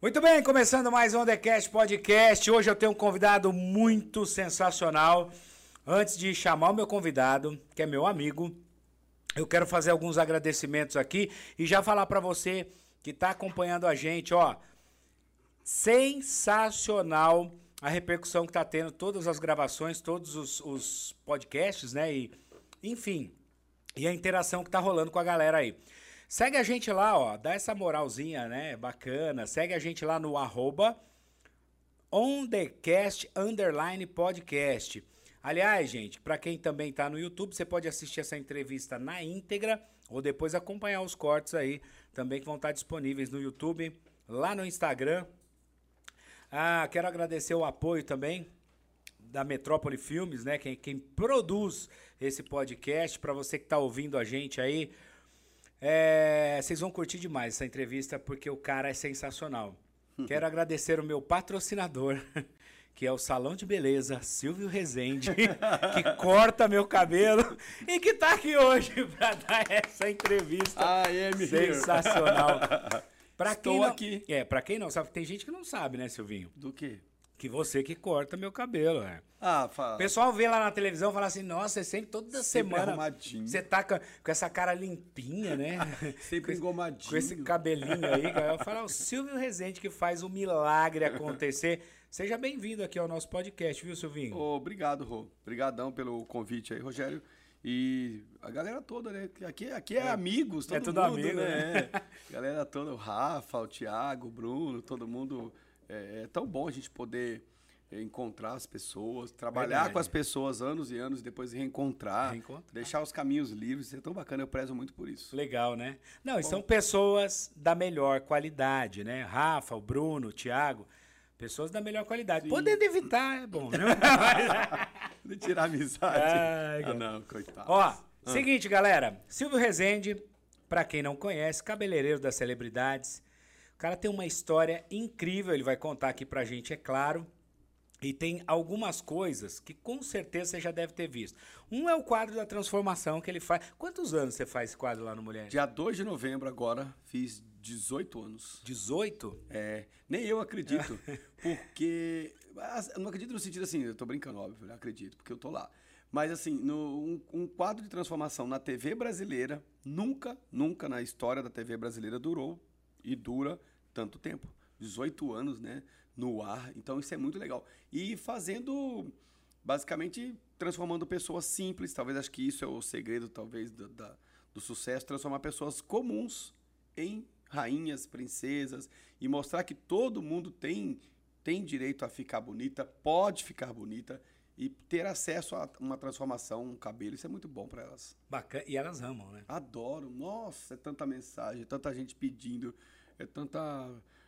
Muito bem, começando mais um TheCast Podcast. Hoje eu tenho um convidado muito sensacional. Antes de chamar o meu convidado, que é meu amigo, eu quero fazer alguns agradecimentos aqui e já falar para você que está acompanhando a gente, ó, sensacional a repercussão que está tendo, todas as gravações, todos os, os, podcasts, né? E, enfim, e a interação que está rolando com a galera aí. Segue a gente lá, ó, dá essa moralzinha, né? Bacana. Segue a gente lá no arroba underline podcast. Aliás, gente, para quem também está no YouTube, você pode assistir essa entrevista na íntegra ou depois acompanhar os cortes aí também que vão estar disponíveis no YouTube, lá no Instagram. Ah, quero agradecer o apoio também da Metrópole Filmes, né? Quem, quem produz esse podcast, para você que está ouvindo a gente aí. É, vocês vão curtir demais essa entrevista porque o cara é sensacional. Quero agradecer o meu patrocinador, que é o Salão de Beleza Silvio Rezende, que corta meu cabelo e que tá aqui hoje para dar essa entrevista I am sensacional. Para Estou quem não, aqui. É, para quem não sabe, tem gente que não sabe, né, Silvinho? Do quê? Que você que corta meu cabelo, é. Ah, fala. O pessoal vê lá na televisão e fala assim, nossa, você sempre, toda Sempre semana, arrumadinho. você tá com, com essa cara limpinha, né? Sempre com esse- engomadinho. Com esse cabelinho aí, cara. Eu falo, é o Silvio Rezende que faz o milagre acontecer. Seja bem-vindo aqui ao nosso podcast, viu, Silvinho? Ô, obrigado, Rô. Obrigadão pelo convite aí, Rogério. E a galera toda, né? Aqui, aqui é, amigos, todo É tudo mundo, amigo, né? É. galera toda, o Rafa, o Thiago, o Bruno, todo mundo. É, é tão bom a gente poder é, encontrar as pessoas, trabalhar Verdade. com as pessoas anos e anos, depois reencontrar, Reencontrar. deixar os caminhos livres. Isso é tão bacana, eu prezo muito por isso. Legal, né? Não, e são pessoas da melhor qualidade, né? Rafa, o Bruno, o Thiago, pessoas da melhor qualidade. Sim. Podendo evitar, é bom, né? De tirar amizade. Ai, ah, não, coitado. Ó, seguinte, galera. Silvio Rezende, pra quem não conhece, cabeleireiro das celebridades. O cara tem uma história incrível, ele vai contar aqui pra gente, é claro. E tem algumas coisas que com certeza você já deve ter visto. Um é o quadro da transformação que ele faz. Quantos anos você faz esse quadro lá no Mulher? Dia 2 de novembro agora, fiz 18 anos. 18? É, nem eu acredito, porque. ah, eu não acredito no sentido assim, eu tô brincando, óbvio, eu acredito, porque eu tô lá. Mas assim, no, um, um quadro de transformação na TV brasileira, nunca, nunca na história da TV brasileira durou e dura tanto tempo. 18 anos, né? No ar. Então isso é muito legal. E fazendo, basicamente, transformando pessoas simples. Talvez acho que isso é o segredo, talvez, do, da- do sucesso, transformar pessoas comuns em rainhas, princesas e mostrar que todo mundo tem, tem direito a ficar bonita, pode ficar bonita e ter acesso a uma transformação, um cabelo. Isso é muito bom para elas. Bacana. E elas amam, né? Adoro. Nossa, é tanta mensagem, é tanta gente pedindo, é tanta.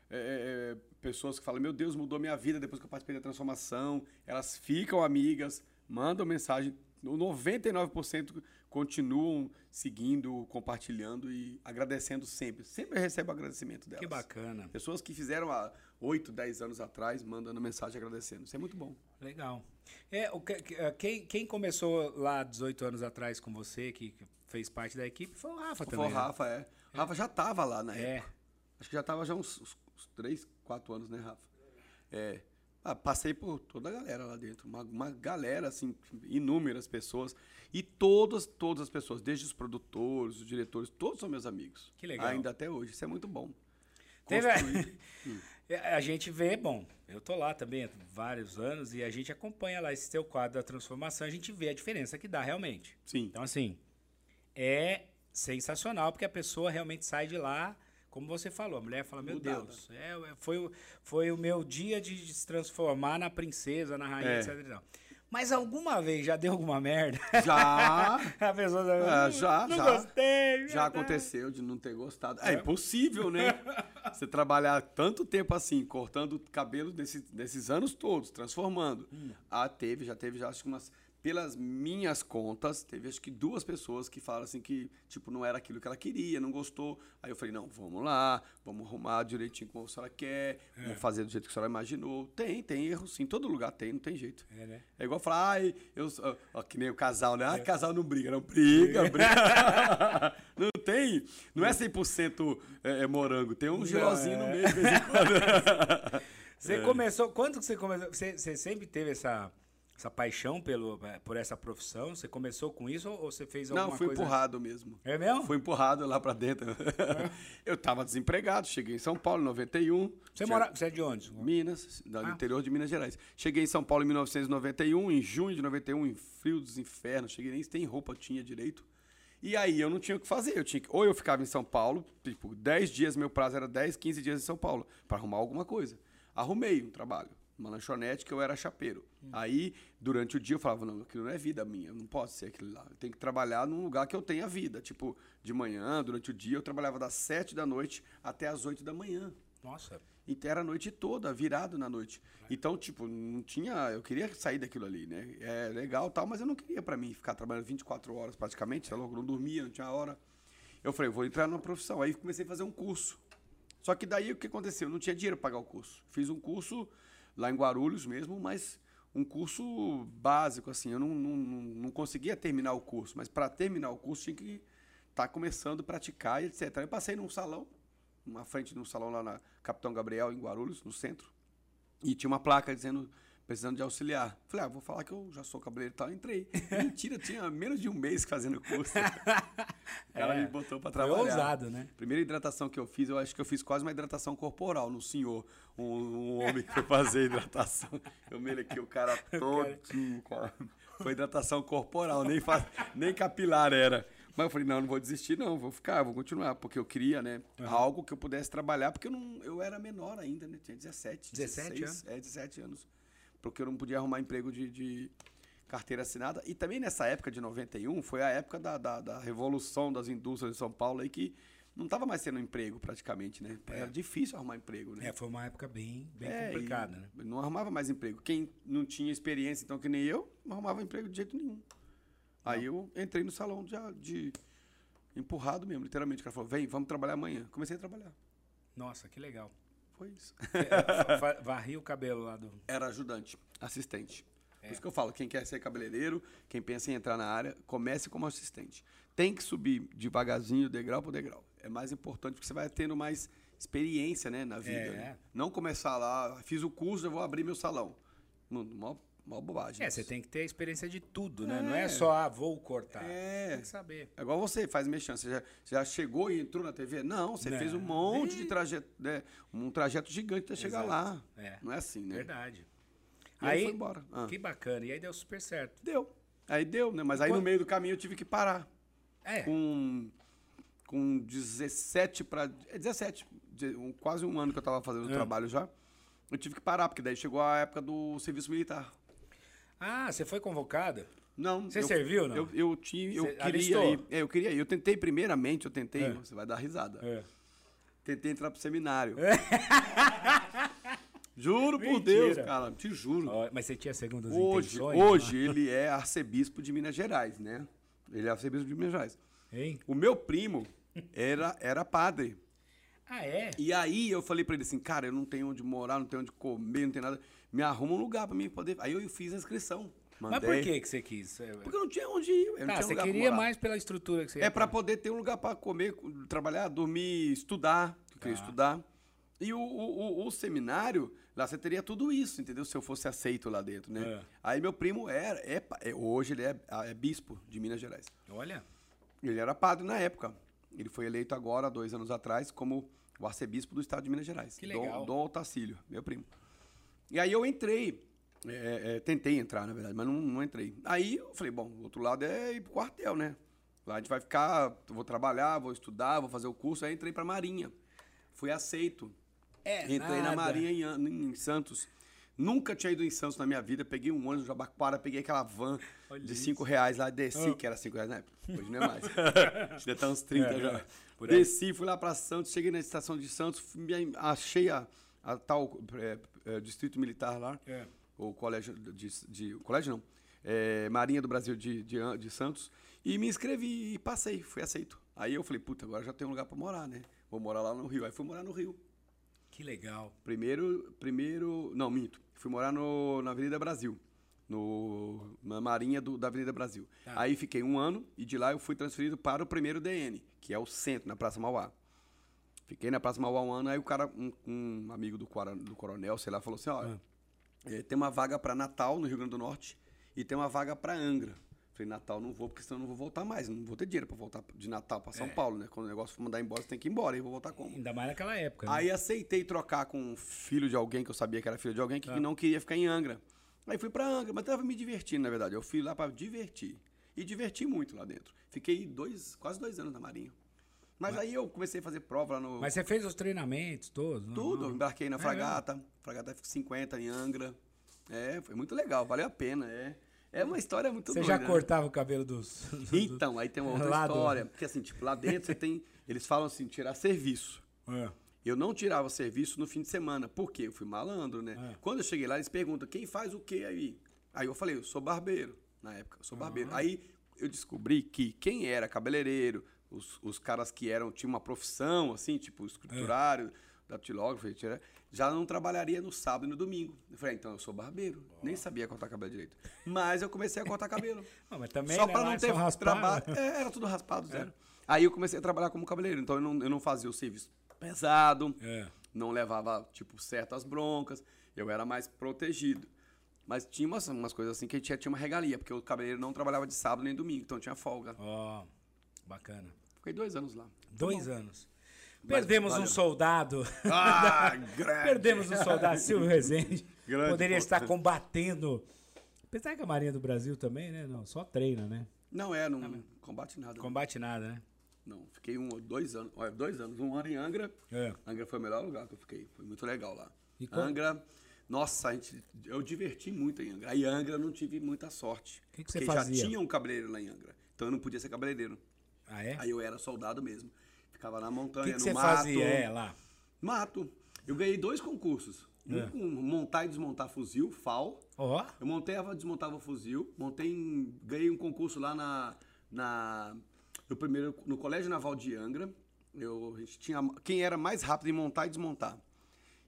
é, é, é, pessoas que falam, meu Deus, mudou minha vida depois que eu participei da transformação. Elas ficam amigas, mandam mensagem. O 99% continuam seguindo, compartilhando e agradecendo sempre. Sempre eu recebo agradecimento delas. Que bacana. Pessoas que fizeram há 8, 10 anos atrás, mandando mensagem agradecendo. Isso é muito bom. Legal. É, o, eh, quem, quem começou lá 18 anos atrás com você, que fez parte da equipe, foi o Rafa Foi também. o né? Rafa, é. Rafa já estava lá na É. época. Acho que já estava já uns, uns, uns 3, 4 anos, né, Rafa? É. Ah, passei por toda a galera lá dentro. Uma, uma galera, assim, inúmeras pessoas. E todas, todas as pessoas, desde os produtores, os diretores, todos são meus amigos. Que legal. Ainda até hoje. Isso é muito bom. Teve- É, A gente vê, bom, eu tô lá também há vários anos e a gente acompanha lá esse teu quadro da transformação, a gente vê a diferença que dá realmente. Sim. Então, assim, é sensacional, porque a pessoa realmente sai de lá, como você falou, a mulher fala, meu Mudada. Deus, é, é, foi, o- foi o meu dia de se transformar na princesa, na rainha, É. etc. Mas alguma vez já deu alguma merda? Já. a pessoa É, já, não já. gostei. Já meu Deus." aconteceu de não ter gostado. É impossível, né? Você trabalhar tanto tempo assim, cortando cabelo desses, desses anos todos, transformando. Hum. Ah, teve, já teve, já acho que umas pelas minhas contas, teve acho que duas pessoas que falaram assim que, tipo, não era aquilo que ela queria, não gostou. Aí eu falei, não, vamos lá, vamos arrumar direitinho como a senhora quer, é. vamos fazer do jeito que a senhora imaginou. Tem, tem erro sim, todo lugar tem, não tem jeito. É, né? é igual falar, ai, eu ó, que nem o casal, né? Ah, é. casal não briga, não briga, briga. não tem, não é 100% é, é morango, tem um gelozinho no é. meio de vez em quando. Você começou, quando que você começou? Você, você sempre teve essa essa paixão pelo, é, por essa profissão? Você começou com isso ou você fez alguma coisa? Não, fui coisa... empurrado mesmo. É mesmo? Fui empurrado lá para dentro. É. eu estava desempregado, cheguei em São Paulo em 91. Você, mora... você é de onde? Minas, do ah. interior de Minas Gerais. Cheguei em São Paulo em 1991, em junho de 91, em frio dos infernos. Cheguei nem tem roupa tinha direito. E aí eu não tinha o que fazer. Eu tinha que... Ou eu ficava em São Paulo, tipo, 10 dias, meu prazo era 10, 15 dias em São Paulo, para arrumar alguma coisa. Arrumei um trabalho uma lanchonete que eu era chapeiro. Aí, durante o dia, eu falava, não, aquilo não é vida minha, não posso ser aquilo lá. Eu tenho que trabalhar num lugar que eu tenha vida. Tipo, de manhã, durante o dia, eu trabalhava das sete da noite até as oito da manhã. Nossa. Então era a noite toda, virado na noite. É. Então, tipo, não tinha. Eu queria sair daquilo ali, né? É legal tal, mas eu não queria para mim ficar trabalhando 24 horas praticamente, tá louco? Não dormia, não tinha hora. Eu falei, vou entrar numa profissão. Aí comecei a fazer um curso. Só que daí o que aconteceu? Eu não tinha dinheiro para pagar o curso. Fiz um curso lá em Guarulhos mesmo, mas um curso básico, assim. Eu não, não, não conseguia terminar o curso, mas para terminar o curso tinha que estar tá começando a praticar, etc. Eu passei num salão, uma frente de um salão lá na Capitão Gabriel, em Guarulhos, no centro, e tinha uma placa dizendo precisando de auxiliar. Falei, ah, vou falar que eu já sou cabeleireiro e tal. Entrei. Mentira, tinha menos de um mês fazendo o curso. Ela é, me botou para trabalhar. Foi ousado, né? Primeira hidratação que eu fiz, eu acho que eu fiz quase uma hidratação corporal no senhor. Um, um homem que foi fazer hidratação. Eu melequei o cara todinho, cara. Foi hidratação corporal, nem, faz, nem capilar era. Mas eu falei, não, não vou desistir, não, vou ficar, vou continuar, porque eu queria, né, uhum. algo que eu pudesse trabalhar, porque eu, não, eu era menor ainda, né, tinha 17, 17 16, anos? É, 17 anos porque eu não podia arrumar emprego de, de carteira assinada. E também nessa época de 91, foi a época da, da, da revolução das indústrias de São Paulo aí que não estava mais tendo emprego praticamente, né? É. Era difícil arrumar emprego, né? É, foi uma época bem, bem é, complicada, né? Não arrumava mais emprego. Quem não tinha experiência, então, que nem eu, não arrumava emprego de jeito nenhum. Não. Aí eu entrei no salão de, de empurrado mesmo, literalmente. O cara falou, vem, vamos trabalhar amanhã. Comecei a trabalhar. Nossa, que legal. Foi isso. É, varri o cabelo lá do. Era ajudante, assistente. É. Por isso que eu falo, quem quer ser cabeleireiro, quem pensa em entrar na área, comece como assistente. Tem que subir devagarzinho, degrau por degrau. É mais importante porque você vai tendo mais experiência né, na vida. É. Né? Não começar lá, fiz o curso, eu vou abrir meu salão. Mó Mó bobagem. É, você tem que ter a experiência de tudo, né? É. Não é só, ah, vou cortar. É. Tem que saber. É igual você faz mexendo. Você já, já chegou e entrou na TV? Não, você Não. fez um monte de trajeto, né? um trajeto gigante até chegar lá. É. Não é assim, né? Verdade. E aí, aí foi embora. Ah. Que bacana. E aí deu super certo. Deu. Aí deu, né? Mas aí no meio do caminho eu tive que parar. É. Com, com 17 para. 17. Um, quase um ano que eu tava fazendo o é. trabalho já. Eu tive que parar, porque daí chegou a época do serviço militar. Ah, você foi convocada? Não. Você eu, serviu, não? Eu, eu, tinha, eu queria ir. É, eu queria ir. Eu tentei, primeiramente, eu tentei. É. Você vai dar risada. É. Tentei entrar pro seminário. É. Juro Mentira. por Deus, cara. Te juro. Mas você tinha segundas hoje, intenções? Hoje né? ele é arcebispo de Minas Gerais, né? Ele é arcebispo de Minas Gerais. Hein? O meu primo era, era padre. Ah, é? E aí eu falei pra ele assim, cara, eu não tenho onde morar, não tenho onde comer, não tenho nada me arruma um lugar para mim poder. Aí eu fiz a inscrição. Mandei. Mas por que, que você quis? É, Porque eu não tinha onde ir. Eu tá, você queria mais pela estrutura que você É para poder ter um lugar para comer, trabalhar, dormir, estudar. Eu queria ah. estudar. E o, o, o, seminário, lá você teria tudo isso, entendeu? Se eu fosse aceito lá dentro, né? É. Aí meu primo era, é, é, hoje ele é, é, bispo de Minas Gerais. Olha. Ele era padre na época. Ele foi eleito agora, dois anos atrás, como o arcebispo do estado de Minas Gerais. Que legal. Dom, Dom Otacílio, meu primo. E aí eu entrei. É, é, tentei entrar, na verdade, mas não, não, entrei. Aí eu falei, bom, o outro lado é ir pro quartel, né? Lá a gente vai ficar, vou trabalhar, vou estudar, vou fazer o curso. Aí entrei pra Marinha. Fui aceito. É, Entrei nada. na Marinha em, em, Santos. Nunca tinha ido em Santos na minha vida. Peguei um ônibus de Jabaquara, peguei aquela van Olha de 5 reais lá, desci, oh. que era 5 reais na época. Hoje não é mais. Que tá uns 30 é, já. Desci, fui lá pra Santos, cheguei na estação de Santos, achei a, a tal é, é, distrito militar lá, é. ou colégio de, de, colégio não, é, Marinha do Brasil de, de, de Santos. E me inscrevi e passei, fui aceito. Aí eu falei, puta, agora já tem um lugar pra morar, né? Vou morar lá no Rio. Aí fui morar no Rio. Que legal. Primeiro, primeiro, não, minto. Fui morar no, na Avenida Brasil, no, na Marinha do, da Avenida Brasil. Tá. Aí fiquei um ano e de lá eu fui transferido para o primeiro DN, que é o centro, na Praça Mauá. Fiquei na Praça Mauá um ano, aí o cara, um, um amigo do, do coronel, sei lá, falou assim, olha, eh, tem uma vaga para Natal, no Rio Grande do Norte, e tem uma vaga para Angra. Falei, Natal não vou, porque senão eu não vou voltar mais. Não vou ter dinheiro para voltar de Natal para São É. Paulo, né? Quando o negócio for mandar embora, você tem que ir embora. E vou voltar como? Ainda mais naquela época. né? Aí aceitei trocar com um filho de alguém, que eu sabia que era filho de alguém, que Tá. não queria ficar em Angra. Aí fui pra Angra, mas tava me divertindo, na verdade. Eu fui lá pra divertir. E diverti muito lá dentro. Fiquei dois, quase dois anos na Marinha. Mas, aí eu comecei a fazer prova lá no. Mas você fez os treinamentos todos? não? Tudo, eu embarquei na É fragata. fragata F50 em Angra. É, foi muito legal, valeu a pena. É, é uma história muito Você doida. já né? cortava o cabelo dos. dos- Então, aí tem uma outra do- história. Porque assim, tipo, lá dentro você tem. Eles falam assim, tirar serviço. É. Eu não tirava serviço no fim de semana. Por quê? Eu fui malandro, né? É. Quando eu cheguei lá, eles perguntam, quem faz o quê aí? Aí eu falei, eu sou barbeiro. Na época, eu sou Ah. barbeiro. Aí eu descobri que quem era cabeleireiro, os, os caras que eram, tinham uma profissão, assim, tipo escriturário, datilógrafo, etc., já não trabalharia no sábado e no domingo. Eu falei, ah, então eu sou barbeiro. Nem sabia cortar cabelo direito. Mas eu comecei a cortar cabelo. Não, mas também Só né, lá não é ter trabalho. né? É, era tudo raspado, zero. Aí eu comecei a trabalhar como cabeleireiro. Então eu não, eu não fazia o serviço pesado, É. não levava, tipo, certas broncas. Eu era mais protegido. Mas tinha umas, umas coisas assim que a gente tinha, tinha uma regalia, porque o cabeleireiro não trabalhava de sábado nem domingo, então tinha folga. Ó, bacana. Fiquei dois anos lá. Dois anos. Mas Perdemos valeu. um soldado. Ah, grande! Perdemos um soldado, Silvio Rezende. Grande Poderia ponto. estar combatendo. Apesar que a Marinha do Brasil também, né? Não, só treina, né? Não é, não combate nada. não. Combate nada, né? Não, fiquei um, dois anos, olha, dois anos, um ano em Angra. É. Angra foi o melhor lugar que eu fiquei, foi muito legal lá. E Angra, nossa, a gente, eu diverti muito em Angra. Aí Angra eu não tive muita sorte. Que que você porque fazia? já tinha um cabeleireiro lá em Angra, então eu não podia ser cabeleireiro. Ah, é? Aí eu era soldado mesmo. Ficava na montanha, que, que no você mato. fazia é, lá? Mato. Eu ganhei dois concursos. Um É. com montar e desmontar fuzil, FAL. Ó, Eu montava, desmontava fuzil, montei, em- ganhei um concurso lá na, na no primeiro no Colégio Naval de Angra. Eu, a gente tinha quem era mais rápido em montar e desmontar.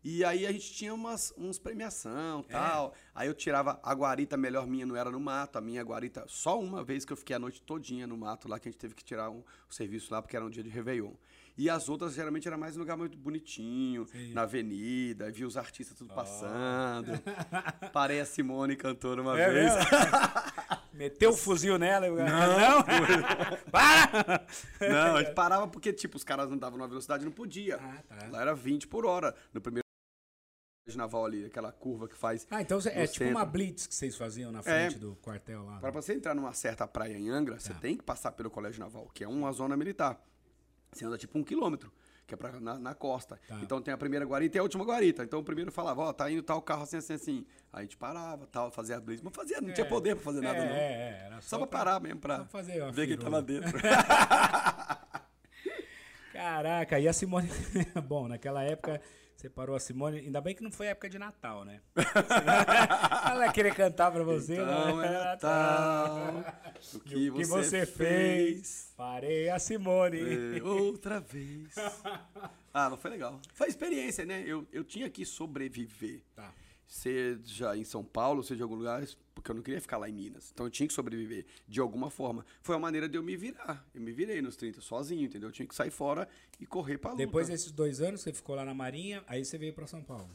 E aí a gente tinha umas uns premiação, tal. Aí eu tirava a guarita melhor minha não era no mato, a minha guarita só uma vez que eu fiquei a noite todinha no mato lá que a gente teve que tirar um, o serviço lá porque era um dia de Réveillon. E as outras geralmente era mais um lugar muito bonitinho, na avenida, vi os artistas tudo passando. Parei a Simone cantora uma É vez. Meteu o fuzil nela. eu- Não! Para! Não, a gente parava porque, tipo, os caras andavam numa velocidade e não podia. Ah, tá. Lá era 20 por hora. No primeiro naval ali, aquela curva que faz. Ah, então é tipo uma blitz que vocês faziam na frente do quartel lá. Para né? você entrar numa certa praia em Angra, você Tá. tem que passar pelo Colégio Naval, que é uma zona militar. Você anda tipo um quilômetro, que é pra, na, na costa. Tá. Então tem a primeira guarita e a última guarita. Então o primeiro falava, ó, tá indo tal carro assim, assim, assim. Aí a gente parava, tal, fazia a blitz. Mas fazia, não tinha É. poder pra fazer nada, é, não. É, é, era Só, pra parar mesmo, pra só fazer ver quem firula. tava dentro. Caraca, e a Simone. Bom, naquela época você parou a Simone. Ainda bem que não foi época de Natal, né? Ela ia querer cantar pra você. Então né? é Natal, o que, O que você, você fez. fez? Parei a Simone. É, outra vez. Ah, mas foi legal. Foi experiência, né? Eu, eu tinha que sobreviver. Tá. Seja em São Paulo, seja em algum lugar, porque eu não queria ficar lá em Minas. Então eu tinha que sobreviver de alguma forma. Foi a maneira de eu me virar. Eu me virei nos 30 sozinho, entendeu? Eu tinha que sair fora e correr pra luta. Depois desses dois anos, você ficou lá na Marinha, aí você veio pra São Paulo.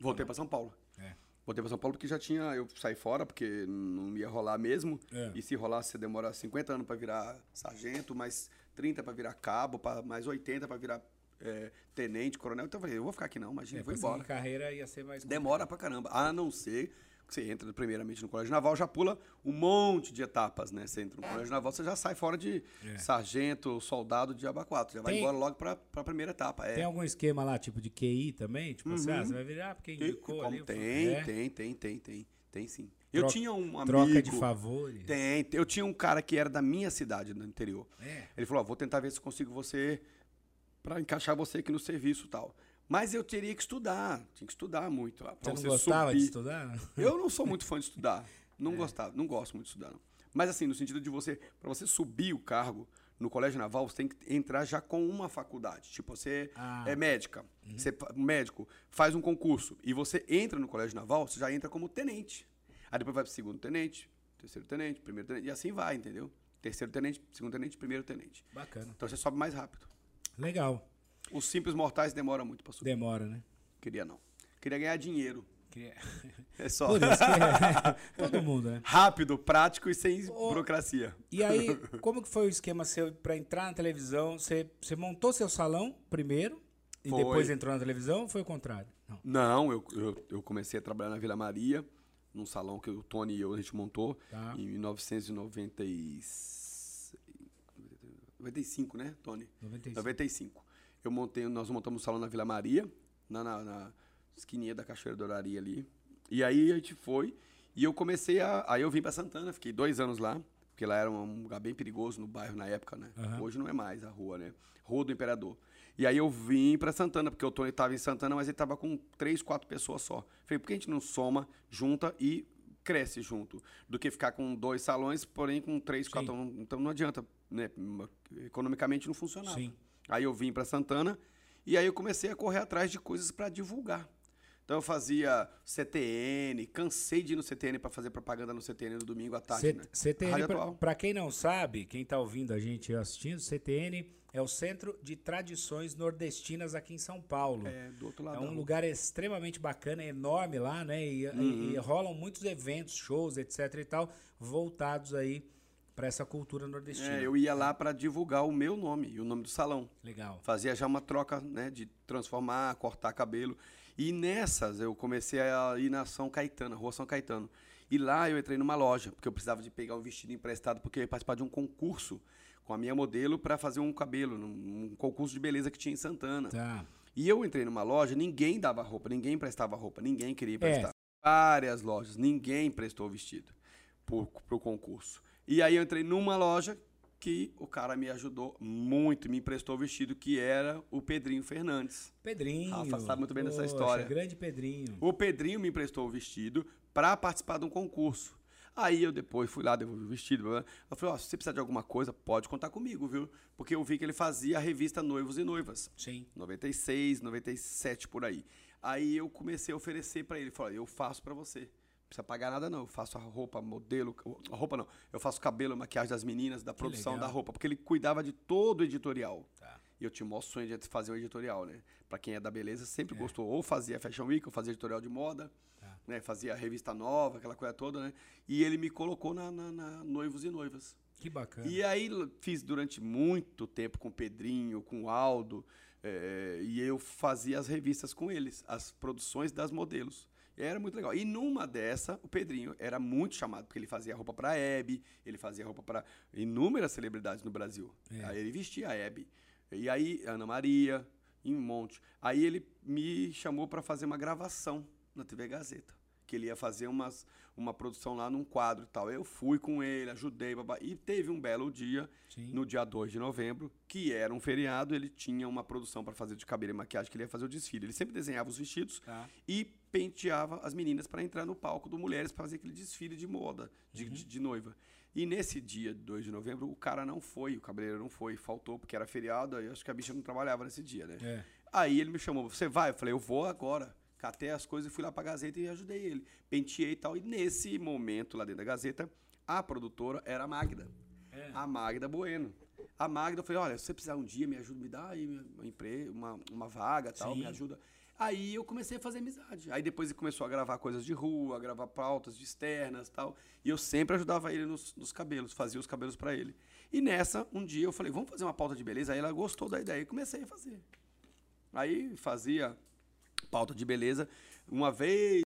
Voltei pra São Paulo. É. Voltei pra São Paulo porque já tinha. Eu saí fora, porque não ia rolar mesmo. É. E se rolasse, você demora 50 anos pra virar sargento, mais 30 pra virar cabo, pra- mais 80 pra virar é, tenente, coronel. Então eu falei, eu vou ficar aqui não, imagina, É, vou embora. carreira ia ser mais. Demora pra caramba. A não ser que você entra primeiramente no Colégio Naval, já pula um monte de etapas, né? Você entra no Colégio Naval, você já sai fora de É. sargento, soldado de aba 4. Já vai Tem- embora logo pra, pra primeira etapa. É. Tem algum esquema lá, tipo de QI também? Tipo assim, ah, você vai virar porque Tem, indicou como ali. tem, é. tem, tem, tem, tem, tem sim. Eu Troca- tinha um amigo. Troca de favores. Tem, eu tinha um cara que era da minha cidade, no interior. É. Ele falou: ó, vou tentar ver se consigo você pra encaixar você aqui no serviço e tal. Mas eu teria que estudar, tinha que estudar muito. Você não você gostava de subir. estudar? Eu não sou muito fã de estudar. Não gostava, não gosto muito de estudar, não. Mas assim, no sentido de você, para você subir o cargo no colégio naval, você tem que entrar já com uma faculdade. Tipo, você Ah. é médica, você fa- médico, faz um concurso e você entra no colégio naval, você já entra como tenente. Aí depois vai pro segundo tenente, terceiro tenente, primeiro tenente, e assim vai, entendeu? Terceiro tenente, segundo tenente, primeiro tenente. Bacana. Então você sobe mais rápido. Legal. Os simples mortais demoram muito para subir. Demora, né? Queria não. Queria ganhar dinheiro. Que- É só. Por isso que é. Todo mundo, né? Rápido, prático e sem burocracia. E aí, como que foi o esquema seu pra entrar na televisão? Você, você montou seu salão primeiro e Foi. depois entrou na televisão ou foi o contrário? Não. Não, eu, eu, eu comecei a trabalhar na Vila Maria, num salão que o Tony e eu a gente montou Tá. em 1995, né, Tony? 95. 95. Eu montei, nós montamos um salão na Vila Maria, na, na, na esquininha da Cachoeira da Oraria ali. E aí a gente foi e eu comecei a. Aí eu vim pra Santana, fiquei dois anos lá, porque lá era um lugar bem perigoso no bairro na época, né? Aham. Hoje não é mais a rua, né? Rua do Imperador. E aí eu vim pra Santana, porque o Tony tava em Santana, mas ele tava com três, quatro pessoas só. Falei, por que a gente não soma, junta e cresce junto? Do que ficar com dois salões, porém com três, Sim. quatro. Então não adianta, né? Economicamente não funcionava. Sim. Aí eu vim para Santana e aí eu comecei a correr atrás de coisas para divulgar. Então eu fazia CTN, cansei de ir no CTN para fazer propaganda no CTN no domingo à tarde, C- né? CTN, pra quem não sabe, quem tá ouvindo a gente e assistindo, CTN é o Centro de Tradições Nordestinas aqui em São Paulo. É, do outro lado. É um lugar extremamente bacana, enorme lá, né? E, e- Uhum. e rolam muitos eventos, shows, etc e tal, voltados aí pra essa cultura nordestina. É, eu ia lá para divulgar o meu nome e o nome do salão. Legal. Fazia já uma troca, né, de transformar, cortar cabelo. E nessas eu comecei a ir na São Caetano, Rua São Caetano. E lá eu entrei numa loja, porque eu precisava de pegar um vestido emprestado, porque eu ia participar de um concurso com a minha modelo para fazer um cabelo, num um concurso de beleza que tinha em Santana. Tá. E eu entrei numa loja, ninguém dava roupa, ninguém emprestava roupa, ninguém queria É. emprestar. Várias lojas, ninguém emprestou vestido pro, pro concurso. E aí eu entrei numa loja que o cara me ajudou muito, me emprestou o vestido, que era o Pedrinho Fernandes. Pedrinho. Rafa sabe muito bem dessa Poxa, história. Grande Pedrinho. O Pedrinho me emprestou o vestido para participar de um concurso. Aí eu depois fui lá, devolvi o vestido. Eu falei, ó, se você precisar de alguma coisa, pode contar comigo, viu? Porque eu vi que ele fazia a revista Noivos e Noivas. Sim. 96, 97 por aí. Aí eu comecei a oferecer pra ele, falei, eu faço pra você. Não precisa pagar nada não, eu faço a roupa, modelo, a roupa não, eu faço cabelo, maquiagem das meninas, da produção legal. da roupa, porque ele cuidava de todo o editorial. Tá. E eu tinha o maior sonho de fazer o editorial, né? Pra quem é da beleza, sempre gostou, ou fazia Fashion Week, ou fazia editorial de moda, Tá. né? Fazia revista nova, aquela coisa toda, né? E ele me colocou na, na- na Noivos e Noivas. Que bacana. E aí fiz durante muito tempo com o Pedrinho, com o Aldo, eh, e eu fazia as revistas com eles, as produções das modelos. Era muito legal. E numa dessa, o Pedrinho era muito chamado, porque ele fazia roupa para a Hebe, ele fazia roupa para inúmeras celebridades no Brasil. É. Aí ele vestia a Hebe. E aí, Ana Maria, em um monte. Aí ele me chamou para fazer uma gravação na TV Gazeta. Que ele ia fazer umas, uma produção lá num quadro e tal. Eu fui com ele, ajudei, babá. E teve um belo dia, Sim. no dia 2 de novembro, que era um feriado, ele tinha uma produção para fazer de cabelo e maquiagem, que ele ia fazer o desfile. Ele sempre desenhava os vestidos Tá. e penteava as meninas para entrar no palco do Mulheres para fazer aquele desfile de moda, de, Uhum. de, de noiva. E nesse dia, 2 de novembro, o cara não foi, o cabeleireiro não foi, faltou, porque era feriado, aí eu acho que a bicha não trabalhava nesse dia, né? É. Aí ele me chamou, você vai? Eu falei, eu vou agora. Catei as coisas e fui lá pra Gazeta e ajudei ele. Penteei e tal. E nesse momento, lá dentro da Gazeta, a produtora era a Magda. É. A Magda Bueno. A Magda, eu falei, olha, se você precisar um dia, me ajuda, me dá aí uma, empre- uma, uma vaga tal, Sim. me ajuda. Aí eu comecei a fazer amizade. Aí depois ele começou a gravar coisas de rua, a gravar pautas de externas tal. E eu sempre ajudava ele nos, nos cabelos, fazia os cabelos pra ele. E nessa, um dia eu falei, vamos fazer uma pauta de beleza? Aí ela gostou da ideia e comecei a fazer. Aí fazia pauta de beleza uma vez,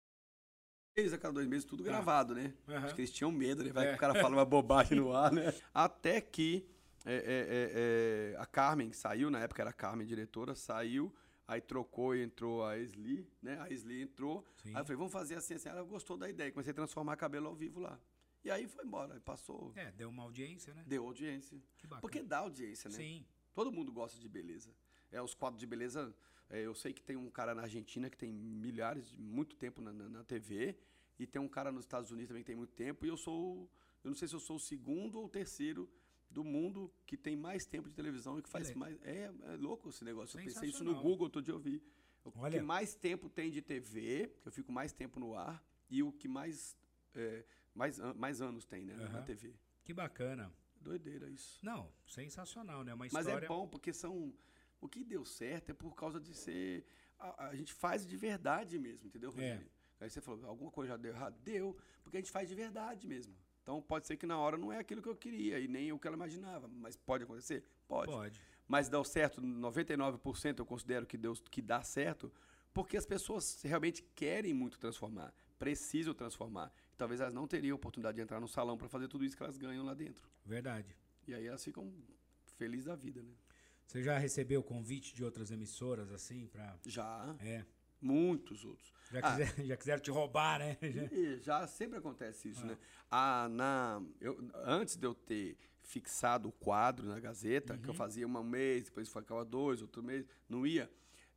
a cada dois meses, tudo Tá. gravado, né? Aham. Acho que eles tinham medo, né? Vai É. que o cara fala uma bobagem no ar, né? Até que é, é, é, é, a Carmen saiu, na época era a Carmen diretora, saiu, aí trocou e entrou a Esli, né? A Esli entrou. Sim. Aí eu falei, vamos fazer assim, assim. Ela gostou da ideia, comecei a transformar cabelo ao vivo lá. E aí foi embora, passou, É, deu uma audiência, né? deu audiência. Porque dá audiência, né? Sim. Todo mundo gosta de beleza. É, os quadros de beleza. É, eu sei que tem um cara na Argentina que tem milhares, de muito tempo na, na, na TV. E tem um cara nos Estados Unidos também que tem muito tempo. E eu sou. Eu não sei se eu sou o segundo ou o terceiro do mundo que tem mais tempo de televisão e que faz Ele- mais. É, é louco esse negócio. Eu pensei isso no. Google outro dia eu vi. O Olha. que mais tempo tem de TV, que eu fico mais tempo no ar, e o que mais. é, mais, mais anos tem, né? Na Aham. TV. Que bacana. Doideira isso. Não, sensacional, né? Uma Mas história. é bom porque são. O que deu certo é por causa de ser. A, a gente faz de verdade mesmo, entendeu, É. Rogério? Aí você falou, alguma coisa já deu errado? Deu, porque a gente faz de verdade mesmo. Então pode ser que na hora não é aquilo que eu queria e nem o que ela imaginava. Mas pode acontecer? Pode. Pode. Mas deu certo, 99% eu considero que, deu, que dá certo, porque as pessoas realmente querem muito transformar, precisam transformar. Talvez elas não teriam oportunidade de entrar no salão para fazer tudo isso que elas ganham lá dentro. Verdade. E aí elas ficam felizes da vida, né? Você já recebeu convite de outras emissoras, assim, pra. Já, É. muitos outros. Já, Ah. quiser- já quiseram te roubar, né? Já- já sempre acontece isso, né? Ah, na, eu, antes de eu ter fixado o quadro na Gazeta, Uhum. que eu fazia um mês, depois ficava dois, outro mês, não ia.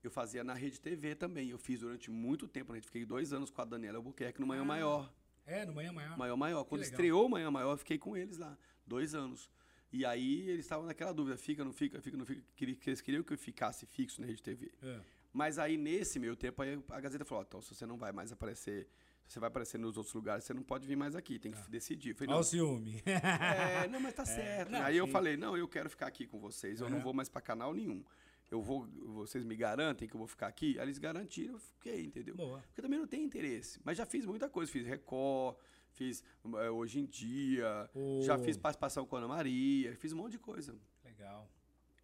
Eu fazia na Rede TV também. Eu fiz durante muito tempo. né? Fiquei dois anos com a Daniela Albuquerque no Manhã Ah, Maior. É, no Manhã Maior. Maior Maior. Quando estreou o Manhã Maior, eu fiquei com eles lá. Dois anos. E aí eles estavam naquela dúvida: fica, não fica, fica, não fica. Eles queriam que eu ficasse fixo na Rede TV. É. Mas aí, nesse meio tempo, a Gazeta falou: ó, então, se você não vai mais aparecer, se você vai aparecer nos outros lugares, você não pode vir mais aqui, tem que decidir. Eu falei, Olha não, o ciúme. é, não, mas tá certo. não, aí eu sim. falei: não, eu quero ficar aqui com vocês, eu não Aham. vou mais pra canal nenhum. Eu vou, vocês me garantem que eu vou ficar aqui? Aí eles garantiram, eu fiquei, entendeu? Boa. Porque eu também não tenho interesse. Mas já fiz muita coisa. Fiz Record, fiz eh, Hoje em Dia, O- já fiz participação com a Ana Maria, fiz um monte de coisa. Legal.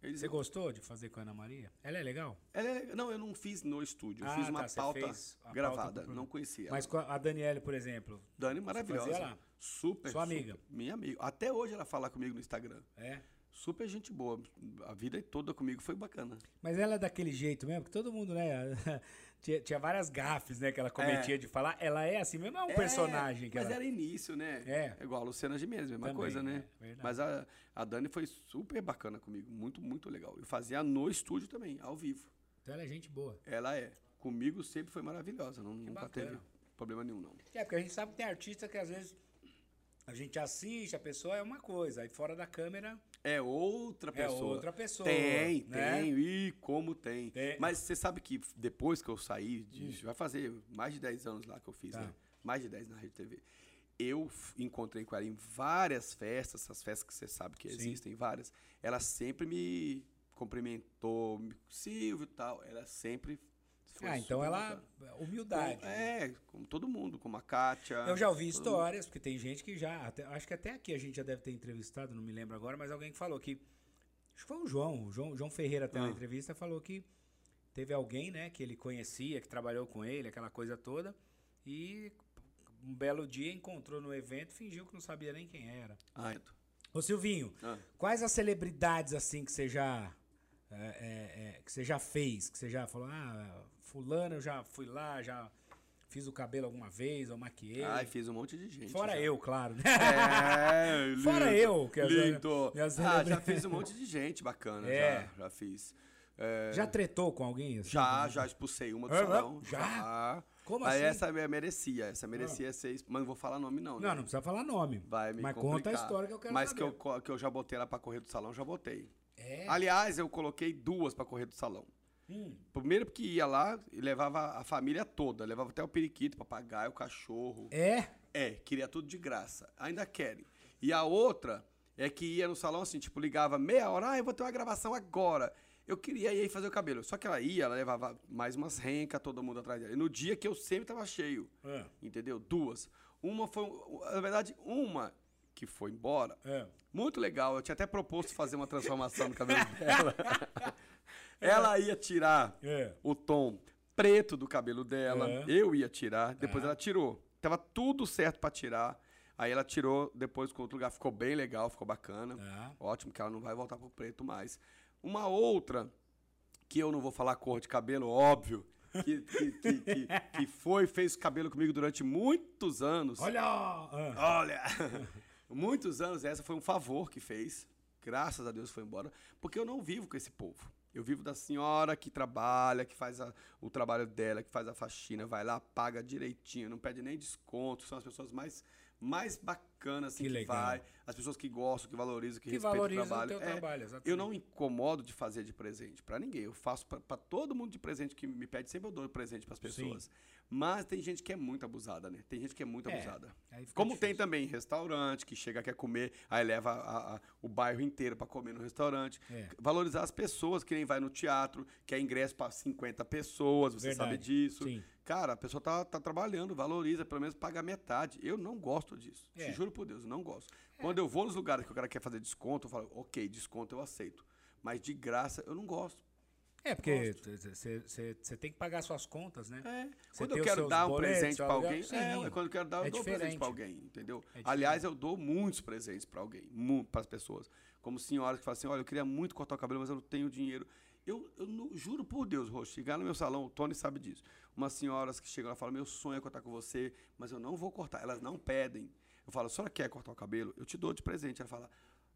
Eles, Você gostou de fazer com a Ana Maria? Ela é legal? Ela é- não, eu não fiz no estúdio. Eu Ah, fiz uma tá, pauta pauta gravada. pro- não conhecia. Mas com a Daniele, por exemplo. Dani maravilhosa. lá? Super. Sua super. amiga? Minha amiga. Até hoje ela fala comigo no Instagram. É. Super gente boa. A vida toda comigo foi bacana. Mas ela é daquele jeito mesmo, porque todo mundo, né? tinha, tinha várias gafes, né, que ela cometia de falar. Ela é assim mesmo, é um personagem que Mas ela. era início, né? É. Igual a Luciana Gimenez, mesma Também, coisa, né? é. Mas a, a Dani foi super bacana comigo. Muito, muito legal. Eu fazia no estúdio também, ao vivo. Então ela é gente boa. Ela é. Comigo sempre foi maravilhosa. Não, nunca bacana. teve problema nenhum, não. É, porque a gente sabe que tem artista que às vezes a gente assiste, a pessoa é uma coisa, aí fora da câmera. É outra É pessoa. outra pessoa, Tem, né? tem. Ih, como tem. Tem. Mas você sabe que depois que eu saí, de- vai fazer mais de 10 anos lá que eu fiz, Tá. né? Mais de 10 na Rede TV. Eu encontrei com ela em várias festas, essas festas que você sabe que Sim. existem, várias. Ela sempre me cumprimentou, me- Silvio e tal. Ela sempre. Foi ah, então super ela. bacana. Humildade. Com- é, como todo mundo, como a Kátia. Eu já ouvi histórias, porque tem gente que já. até- acho que até aqui a gente já deve ter entrevistado, não me lembro agora, mas alguém que falou que. Acho que foi o João, o João, João Ferreira até na Ah. entrevista falou que teve alguém, né, que ele conhecia, que trabalhou com ele, aquela coisa toda, e um belo dia encontrou no evento, fingiu que não sabia nem quem era. Ah, então. Ô Silvinho, Ah. quais as celebridades assim que você já é, é, é, que você já fez, que você já falou, ah, fulano eu já fui lá, já fiz o cabelo alguma vez, ou maquiei. Ai, fiz um monte de gente. Fora já. eu, claro. né? É, Fora lindo, eu, que as- lindo. minhas Ah, já celebra- fiz um monte de gente bacana, É. já, já fiz. É, Já tretou com alguém? assim? já, já expulsei uma do Ah, salão. já? Como Mas assim? essa me- merecia, essa merecia ser, exp- mas não vou falar nome não, né? Não, não precisa falar nome. Vai me Mas complicar. conta a história que eu quero Mas saber. que eu, que eu já botei ela pra correr do salão, já botei. É? Aliás, eu coloquei duas pra correr do salão. Hum. Primeiro porque ia lá e levava a família toda, levava até o periquito, o papagaio, o cachorro. É? É, queria tudo de graça. Ainda querem. E a outra é que ia no salão assim, tipo, ligava meia hora, ah, eu vou ter uma gravação agora. Eu queria ir aí fazer o cabelo. Só que ela ia, ela levava mais umas rencas, todo mundo atrás dela. E no dia que eu sempre tava cheio, É. entendeu? Duas. Uma foi, na verdade, uma que foi embora, É. muito legal. Eu tinha até proposto fazer uma transformação no cabelo dela. Ela ia tirar É. o tom preto do cabelo dela. É. Eu ia tirar, depois Tá. ela tirou. Tava tudo certo pra tirar. Aí ela tirou depois com outro lugar. Ficou bem legal, ficou bacana. Tá. Ótimo, que ela não vai voltar pro preto mais. Uma outra, que eu não vou falar cor de cabelo, óbvio, que, que, que, que, que foi, fez cabelo comigo durante muitos anos. Olha! Olha! muitos anos, essa foi um favor que fez. Graças a Deus foi embora. Porque eu não vivo com esse povo. Eu vivo da senhora que trabalha, que faz a- o trabalho dela, que faz a faxina, vai lá, paga direitinho, não pede nem desconto. São as pessoas mais, mais bacanas assim, Que que, vai. As pessoas que gostam, que valorizam, que, Que respeitam valoriza o trabalho. o teu É, trabalho, exatamente. eu não incomodo de fazer de presente pra ninguém. Eu faço pra pra todo mundo de presente que me pede, sempre eu dou presente pras pessoas. Mas tem gente que é muito abusada, né? Tem gente que é muito É, abusada. Como tem difícil. também restaurante que chega quer comer, aí leva a- a- o bairro inteiro pra comer no restaurante. É. Valorizar as pessoas, que nem vai no teatro, que é ingresso pra 50 pessoas, você Verdade. sabe disso. Sim. Cara, a pessoa tá, tá trabalhando, valoriza, pelo menos paga metade. Eu não gosto disso. É. Te juro por Deus, eu não gosto. Quando eu vou nos lugares que o cara quer fazer desconto, eu falo, ok, desconto eu aceito. Mas de graça eu não gosto. É, porque você tem que pagar suas contas, né? É. Quando tem eu quero dar um boletos, presente aluguel, alguém, sim. é, é quando eu quero dar, eu É dou um presente pra alguém, entendeu? É Aliás, eu dou muitos presentes pra alguém, para as pessoas. Como senhoras que falam assim: olha, eu queria muito cortar o cabelo, mas eu não tenho dinheiro. Eu, eu não- juro por Deus, Roxo, chegar no meu salão, o Tony sabe disso. Umas senhoras que chegam lá e falam: meu sonho é cortar com você, mas eu não vou cortar. Elas não pedem. Eu falo: a senhora quer cortar o cabelo? Eu te dou de presente. Ela fala: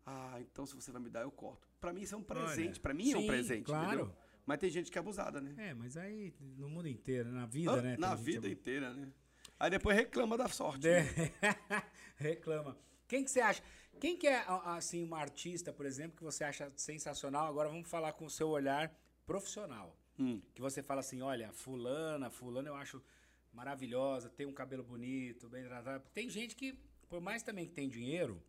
ah, então se você vai me dar, eu corto. Pra mim isso é um presente. Pra mim é um sim, presente, claro. entendeu? Mas tem gente que é abusada, né? É, mas aí no mundo inteiro, na vida, Ah, né? Na vida inteira, né? Aí depois reclama da sorte. né? É. Reclama. Quem que você acha? Quem que é, assim, uma artista, por exemplo, que você acha sensacional? Agora vamos falar com o seu olhar profissional. Hum. Que você fala assim, olha, fulana, fulana eu acho maravilhosa, tem um cabelo bonito, bem tratado. Tem gente que, por mais também que tem dinheiro,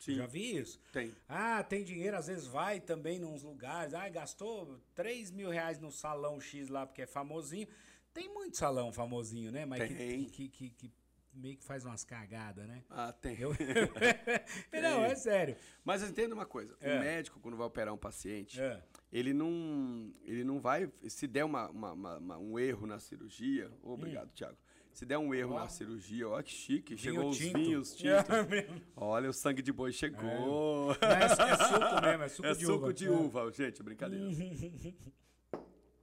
Sim. já vi isso. Tem. Ah, tem dinheiro, às vezes vai também nos lugares. Ah, gastou 3 mil reais no salão X lá, porque é famosinho. Tem muito salão famosinho, né? Mas que- Tem. Que, que, que meio que faz umas cagadas, né? Ah, tem. Eu... Não, é sério. Mas entenda uma coisa: É. o médico, quando vai operar um paciente, É. ele não. Ele não vai. Se der uma, uma- uma- um erro na cirurgia. Obrigado, Thiago. Se der um erro. Ó. na cirurgia, olha que chique. Vinho chegou os tinto. vinhos tintos. É mesmo. Olha, o sangue de boi chegou. Mas é suco mesmo, é suco É de suco uva. de É. uva, gente, brincadeira.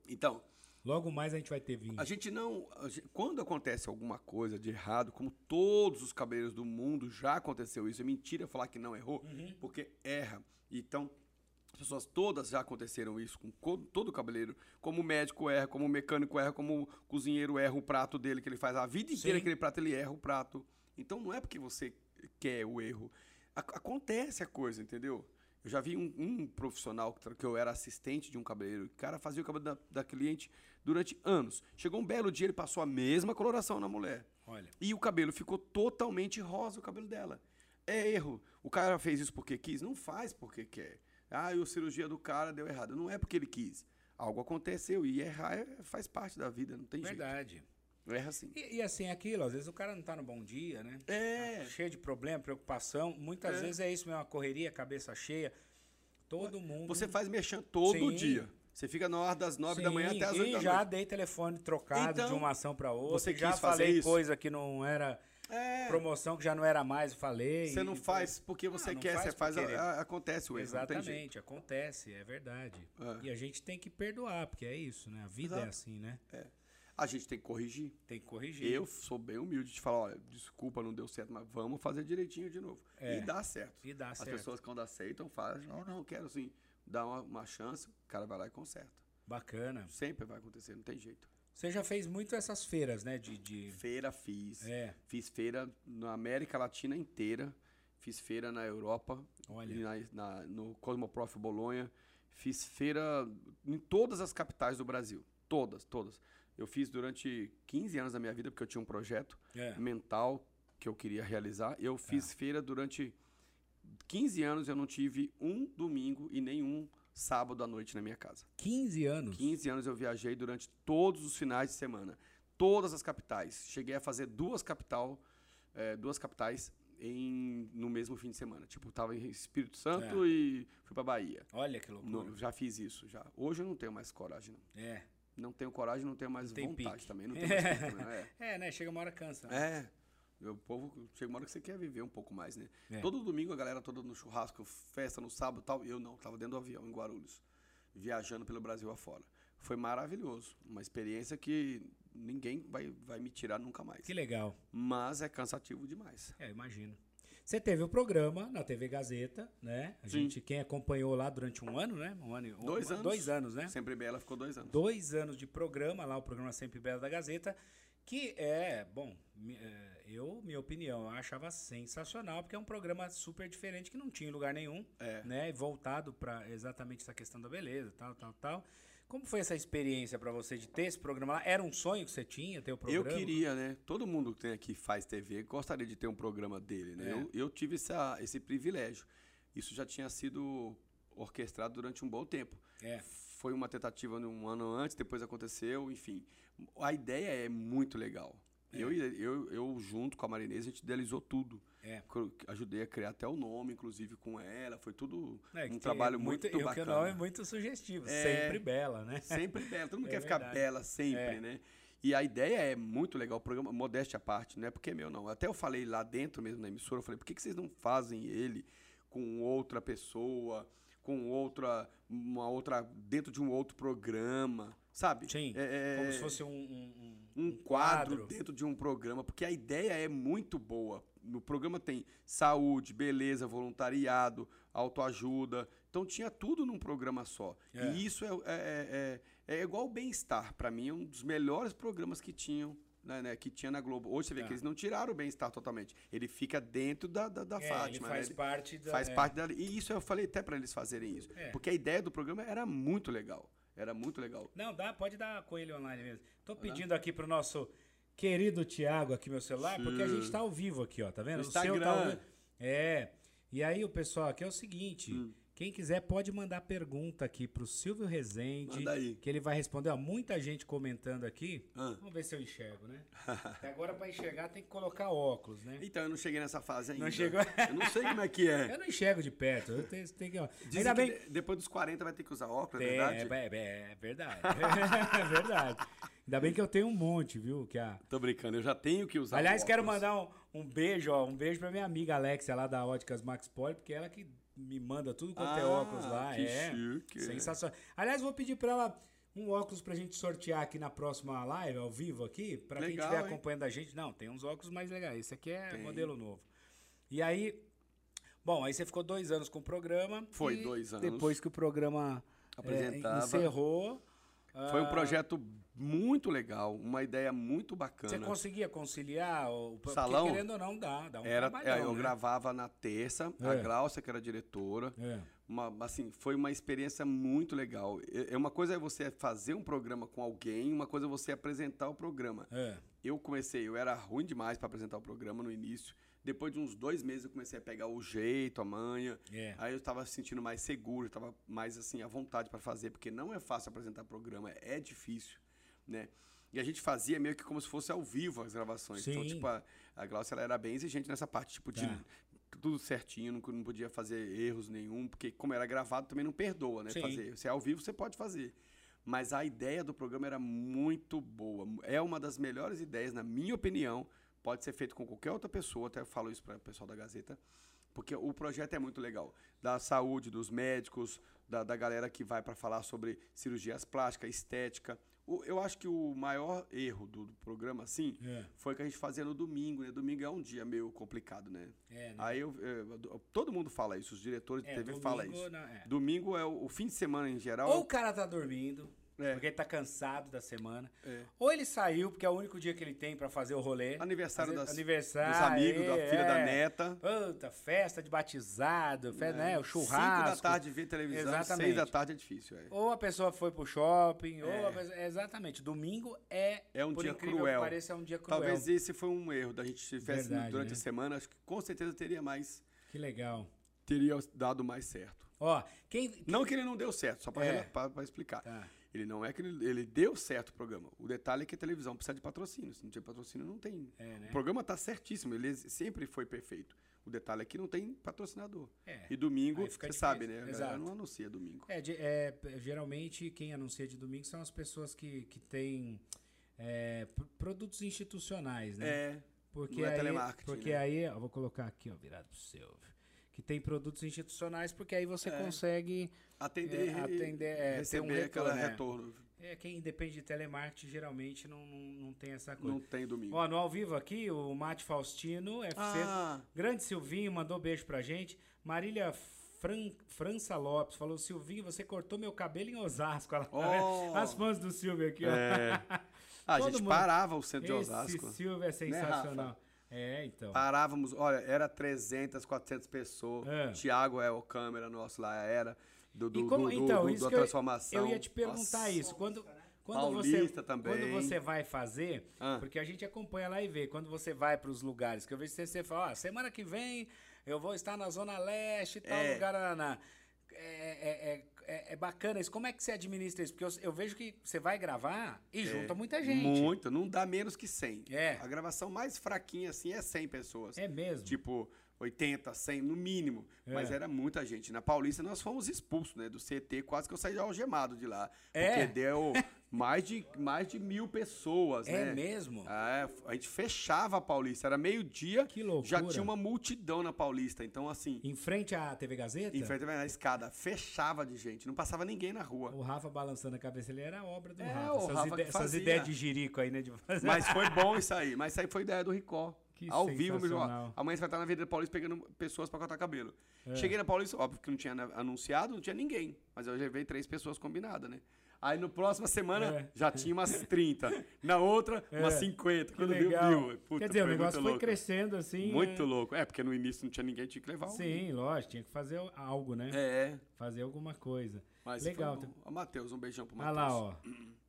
Então, Logo mais a gente vai ter vinho. A gente não. a gente- quando acontece alguma coisa de errado, como todos os cabeleireiros do mundo já aconteceu isso, é mentira falar que não errou, Uhum. porque erra. Então, pessoas todas já aconteceram isso com co- todo cabeleireiro. Como o médico erra, como o mecânico erra, como o cozinheiro erra o prato dele que ele faz a vida inteira, Sim. aquele prato ele erra o prato. Então não é porque você quer o erro. Ac- acontece a coisa, entendeu? Eu já vi um, um profissional que, que eu era assistente de um cabeleireiro. O cara fazia o cabelo da, da cliente durante anos. Chegou um belo dia, ele passou a mesma coloração na mulher. Olha. E o cabelo ficou totalmente rosa, o cabelo dela. É erro. O cara fez isso porque quis? Não faz porque quer. Ah, e a cirurgia do cara deu errado. Não é porque ele quis. Algo aconteceu e errar é- faz parte da vida, não tem Verdade. jeito. Erra sim. E, e assim, aquilo, às vezes o cara não tá no bom dia, né? É. Cheio de problema, preocupação. Muitas É. vezes é isso mesmo, uma correria, cabeça cheia. Todo mundo. Você faz mexendo todo Sim. dia. Você fica na hora das nove da manhã Sim, até as e oito da já noite. dei telefone trocado Então, de uma ação para outra. você já falei isso? coisa que não era É. promoção que já não era mais, eu falei. Você não E- faz porque você Ah, não quer, faz você faz. a- a- acontece o erro. Não. Exatamente, acontece, é verdade. É. E a gente tem que perdoar, porque é isso, né? A vida é Exato. assim, né? A gente tem que corrigir. Tem que corrigir. Eu sou bem humilde de falar, olha, desculpa, não deu certo, mas vamos fazer direitinho de novo. É. E dá certo. E dá As certo. pessoas quando aceitam, falam, não, não, quero sim. Dá uma, uma chance, o cara vai lá e conserta. Bacana. Sempre vai acontecer, não tem jeito. Você já fez muito essas feiras, né? De. de... Feira fiz. É. Fiz feira na América Latina inteira. Fiz feira na Europa. Olha. na- na- no Cosmoprof Bolonha. Fiz feira em todas as capitais do Brasil. Todas, todas. Eu fiz durante 15 anos da minha vida, porque eu tinha um projeto É. mental que eu queria realizar. Eu fiz feira durante 15 anos, eu não tive um domingo e nenhum sábado à noite na minha casa. 15 anos. 15 anos eu viajei durante todos os finais de semana. Todas as capitais. Cheguei a fazer duas capital, eh, duas capitais em, no mesmo fim de semana. Tipo, tava em Espírito Santo e fui pra Bahia. Olha que loucura. Já fiz isso, já. Hoje eu não tenho mais coragem, não. É. Não tenho coragem, não tenho mais Não vontade pique. também. Não tenho mais pique é. É, né? Chega uma hora cansa. né? É. O povo chega uma hora que você quer viver um pouco mais, né? É. Todo domingo a galera toda no churrasco, festa no sábado e tal. Eu não, tava dentro do avião em Guarulhos, viajando pelo Brasil afora. Foi maravilhoso. Uma experiência que ninguém vai, vai me tirar nunca mais. Que legal. Mas é cansativo demais. É, imagino. Você teve o programa na TV Gazeta, né? A Sim. gente, quem acompanhou lá durante um ano, né? Um ano, e- Dois um- anos. Dois anos, né? Sempre Bela ficou dois anos. Dois anos de programa lá, o programa Sempre Bela da Gazeta, que é, bom, é, eu, minha opinião, eu achava sensacional, porque é um programa super diferente que não tinha em lugar nenhum, É. né? Voltado para exatamente essa questão da beleza, tal, tal, tal. Como foi essa experiência para você de ter esse programa lá? Era um sonho que você tinha, ter o Eu programa? queria, né? Todo mundo que tem aqui faz TV gostaria de ter um programa dele, né? É. Eu, eu tive essa, esse privilégio. Isso já tinha sido orquestrado durante um bom tempo. É. Foi uma tentativa um ano antes, depois aconteceu, enfim. A ideia é muito legal. Eu, eu, eu, junto com a Marinesa, a gente idealizou tudo. É. Ajudei a criar até o nome, inclusive, com ela. Foi tudo É, um trabalho é muito, e o bacana. nome é muito sugestivo, É. sempre bela, né? Sempre bela. Todo mundo É quer ficar verdade. bela sempre, É. né? E a ideia é muito legal, o programa, modéstia à parte, não é porque é meu, não. Até eu falei lá dentro mesmo na emissora, eu falei, por que, que vocês não fazem ele com outra pessoa, com outra, uma outra, dentro de um outro programa, sabe? Sim, É- é- como se fosse um, um, um- um um quadro dentro de um programa, porque a ideia é muito boa. No programa tem saúde, beleza, voluntariado, autoajuda. Então tinha tudo num programa só. É. E isso é, é, é, é igual o bem-estar. Para mim, é um dos melhores programas que tinham. Né, né, que tinha na Globo. Hoje você vê É. que eles não tiraram o bem-estar totalmente. Ele fica dentro da, da, da É, Fátima. ele né? faz Ele parte da... faz é. parte da. E isso eu falei até para eles fazerem isso. É. Porque a ideia do programa era muito legal. Era muito legal. Não, dá, pode dar com ele online mesmo. Tô pedindo aqui pro nosso querido Thiago aqui meu celular, porque a Sim. gente tá ao vivo aqui, ó, tá vendo? No O seu tá ao Instagram. vivo. É. E aí o pessoal aqui é o seguinte, Hum. Quem quiser pode mandar pergunta aqui pro Silvio Rezende, Manda aí. que ele vai responder. Ó, muita gente comentando aqui. Ah. Vamos ver se eu enxergo, né? Até agora pra enxergar tem que colocar óculos, né? Então, eu não cheguei nessa fase ainda. chegou? Eu não sei como é que é. Eu não enxergo de perto, eu tenho, tenho que... Dizem Ainda bem... de- depois dos 40 vai ter que usar óculos, é Tem, verdade? é, é- é verdade. é verdade. Ainda bem que eu tenho um monte, viu? Que a... Tô brincando, eu já tenho que usar Aliás, quero óculos. mandar um, um beijo, ó. Um beijo pra minha amiga Alexia lá da Óticas Max Poli, porque ela que me manda tudo quanto é Ah, óculos lá. que é. chique. Sensacional. Aliás, vou pedir pra ela um óculos pra gente sortear aqui na próxima live, ao vivo aqui, pra quem estiver hein? acompanhando a gente. Não, tem uns óculos mais legais. Esse aqui é Tem. modelo novo. E aí. Bom, aí você ficou dois anos com o programa. Foi, dois anos. Depois que o programa é, encerrou. Foi um ah, projeto muito legal, uma ideia muito bacana. Você conseguia conciliar? O, porque Salão? querendo ou não, dá. Dá um Era, é, eu né? gravava na terça, a É. Glaucia, que era diretora. É. Uma, assim, foi uma experiência muito legal. É é uma coisa é você fazer um programa com alguém, uma coisa é você apresentar o programa. É. Eu comecei, eu era ruim demais para apresentar o programa no início. Depois de uns dois meses eu comecei a pegar o jeito, a manha. É. Aí eu estava se sentindo mais seguro, estava mais assim à vontade para fazer, porque não é fácil apresentar programa, é difícil, né? E a gente fazia meio que como se fosse ao vivo as gravações. Então, Sim. tipo, a, a Glaucia ela era bem exigente nessa parte, tipo, de Tá. tudo certinho, não, não podia fazer erros nenhum, porque como era gravado também não perdoa, né? Sim. Fazer. Se é ao vivo, você pode fazer. Mas a ideia do programa era muito boa. É uma das melhores ideias, na minha opinião. Pode ser feito com qualquer outra pessoa, até eu falo isso para o pessoal da Gazeta, porque o projeto é muito legal. Da saúde, dos médicos, da, da galera que vai para falar sobre cirurgias plásticas, estética. O- eu acho que o maior erro do, do programa, assim, É. foi que a gente fazia no domingo, né? Domingo é um dia meio complicado, né? É, né? Aí eu, eu- todo mundo fala isso, os diretores de É, TV domingo, falam isso. não, é. Domingo é o, o fim de semana em geral. Ou o cara tá dormindo, É. porque ele tá cansado da semana. É. Ou ele saiu, porque é o único dia que ele tem pra fazer o rolê. Aniversário Fazer- das- aniversário, dos amigos, da filha da é. neta. Puta, festa de batizado, fe- né, o Cinco churrasco. da tarde ver televisão, Exatamente. seis da tarde é difícil. É, Ou a pessoa foi pro shopping, ou É. pessoa... Exatamente. Domingo é, É um por dia incrível cruel. que pareça, é um dia cruel. Talvez esse foi um erro da gente tivesse Verdade, durante né? a semana. Acho que com certeza teria mais, Que legal. teria dado mais certo. Ó, quem... Não que ele não deu certo, só É. para explicar. Tá. Ele não é que ele, ele deu certo o programa. O detalhe é que a televisão precisa de patrocínio. Se não tiver patrocínio, não tem. É, né? O programa tá certíssimo, ele sempre foi perfeito. O detalhe é que não tem patrocinador. É. E domingo, você sabe, né? A Exato. não anuncia domingo. É, é, geralmente quem anuncia de domingo são as pessoas que, que têm é, pr- produtos institucionais, né? É. porque não é aí, telemarketing, Porque né? aí, eu vou colocar aqui, ó, virado pro seu. Que tem produtos institucionais, porque aí você É. consegue Atender, É, atender, é, receber um retorno, aquela é. retorno. É, quem depende de telemarketing geralmente não, não, não tem essa coisa. Não tem domingo. Ó, no ao vivo aqui, o Mate Faustino, FC. Ah. Grande Silvinho mandou beijo pra gente. Marília Fran, França Lopes falou: Silvinho, você cortou meu cabelo em Osasco. Ela, Oh. As fãs do Silvio aqui, ó. É. Ah, a gente mundo. parava o centro de Esse Osasco. Né, Silvio é sensacional. É, então. Parávamos, olha, era 300, 400 pessoas. É. Tiago é o câmera nosso lá, era. Do, do, como, do, do- então, do- isso da que eu, transformação. eu ia te perguntar Nossa. isso. Quando, quando, você, Paulista também. quando você vai fazer, Ah. porque a gente acompanha lá e vê, quando você vai para os lugares, que eu vejo você, você fala, ó, semana que vem eu vou estar na Zona Leste e tal, É. lugar, na, é, é, é, é bacana isso. Como é que você administra isso? Porque eu, eu vejo que você vai gravar e junta muita gente. É. Muito, não dá menos que 100. É. A gravação mais fraquinha assim é 100 pessoas. É mesmo. Tipo, 80, 100 no mínimo. É. Mas era muita gente. Na Paulista nós fomos expulsos, né? Do CT, quase que eu saí algemado de lá. É? Porque deu mais de, mais de mil pessoas, É né? mesmo? É, a gente fechava a Paulista. Era meio-dia, já tinha uma multidão na Paulista. Então, assim, Em frente à TV Gazeta? em frente à escada, fechava de gente. Não passava ninguém na rua. O Rafa balançando a cabeça, ele era obra do É, Rafa. o Essas, Rafa ide- essas ideias de jirico aí, né? De fazer. Mas foi bom isso aí. Mas isso aí foi ideia do Ricó. Que Ao vivo, mesmo. ó. Amanhã você vai estar na Avenida Paulista pegando pessoas pra cortar cabelo. É. Cheguei na Paulista, óbvio que não tinha anunciado, não tinha ninguém. Mas eu levei três pessoas combinadas, né? Aí no próxima semana É. já tinha umas 30. Na outra, umas É. 50. Que Quando legal. viu, viu. Puta, Quer dizer, o negócio foi louco. crescendo assim. Muito é... louco. É, porque no início não tinha ninguém, tinha que levar. Sim, lógico, tinha que fazer algo, né? É. Fazer alguma coisa. Mas Legal. Foi. Ó, Matheus, um beijão pro Olha Matheus. lá, ó.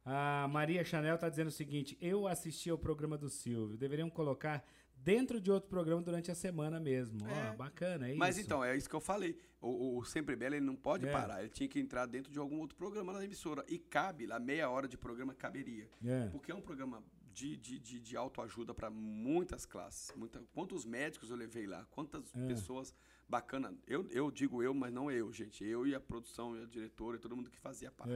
A Maria Chanel tá dizendo o seguinte: eu assisti ao programa do Silvio. Deveriam colocar dentro de outro programa durante a semana mesmo. Ó, bacana, é Mas isso. então, é isso que eu falei. O, o Sempre Bela, ele não pode É. parar. Ele tinha que entrar dentro de algum outro programa na emissora. E cabe lá, meia hora de programa caberia. É. Porque é um programa de, de, de, de autoajuda para muitas classes. Muita, quantos médicos eu levei lá? Quantas É. pessoas bacanas. Eu, eu digo eu, mas não eu, gente. Eu e a produção, e a diretora, e todo mundo que fazia parte.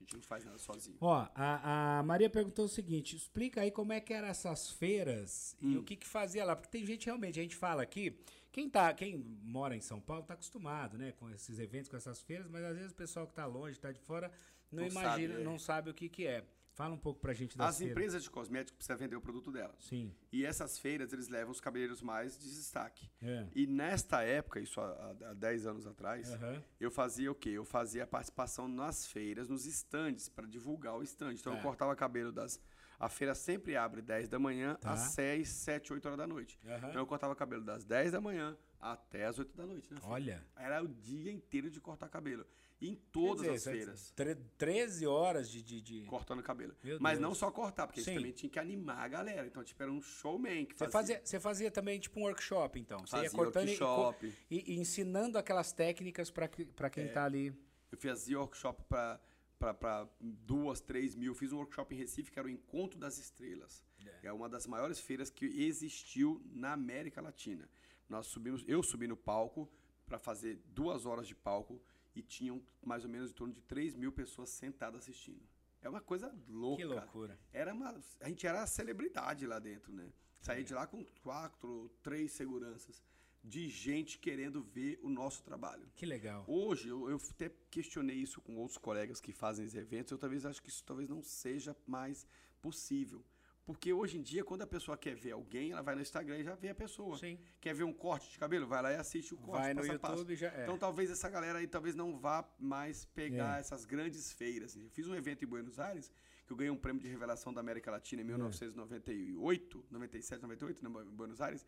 A gente não faz nada sozinho. Ó, a, a Maria perguntou o seguinte: explica aí como é que eram essas feiras e Hum. o que que fazia lá. Porque tem gente realmente, a gente fala aqui, quem, tá, quem mora em São Paulo tá acostumado, né, com esses eventos, com essas feiras, mas às vezes o pessoal que tá longe, tá de fora, não, Não imagina, sabe, é. não sabe o que que é. Fala um pouco pra gente das As feiras. empresas de cosméticos precisam vender o produto delas. Sim, E essas feiras, eles levam os cabeleireiros mais de destaque. é. E nesta época, isso há, há 10 anos atrás, Aham. eu fazia o quê? Eu fazia a participação nas feiras, nos estandes, para divulgar o estande. Então Tá. eu cortava cabelo das. A feira sempre abre 10 da manhã Tá. às 6, 7, 8 horas da noite. Aham. Então eu cortava cabelo das 10 da manhã até as 8 da noite. Né, Olha. Era o dia inteiro de cortar cabelo. Em todas dizer, as é feiras. tre- 13 horas de. de, de- Cortando cabelo. Meu Mas Deus. não só cortar, porque Sim. também tinham que animar a galera. Então, tipo, era um showman que Você fazia. fazia, você fazia também tipo um workshop, então. Você ia Fazia cortando e- workshop. e, e ensinando aquelas técnicas para quem É. tá ali. Eu fazia workshop para duas, três mil. Fiz um workshop em Recife que era o Encontro das Estrelas. É. uma das maiores feiras que existiu na América Latina. Nós subimos, eu subi no palco para fazer duas horas de palco e tinham mais ou menos em torno de 3 mil pessoas sentadas assistindo. É uma coisa louca. Que loucura. Era uma, a gente era a celebridade lá dentro, né? Saí de lá com quatro, três seguranças de gente querendo ver o nosso trabalho. Que legal. Hoje, eu, eu até questionei isso com outros colegas que fazem esses eventos, eu talvez acho que isso talvez não seja mais possível. Porque hoje em dia, quando a pessoa quer ver alguém, ela vai no Instagram e já vê a pessoa. Sim. Quer ver um corte de cabelo? Vai lá e assiste o corte. Vai no passo a passo. YouTube já é. Então talvez essa galera aí talvez não vá mais pegar É. essas grandes feiras. Eu fiz um evento em Buenos Aires, que eu ganhei um prêmio de revelação da América Latina em É. 1998, 97, 98, né, em Buenos Aires,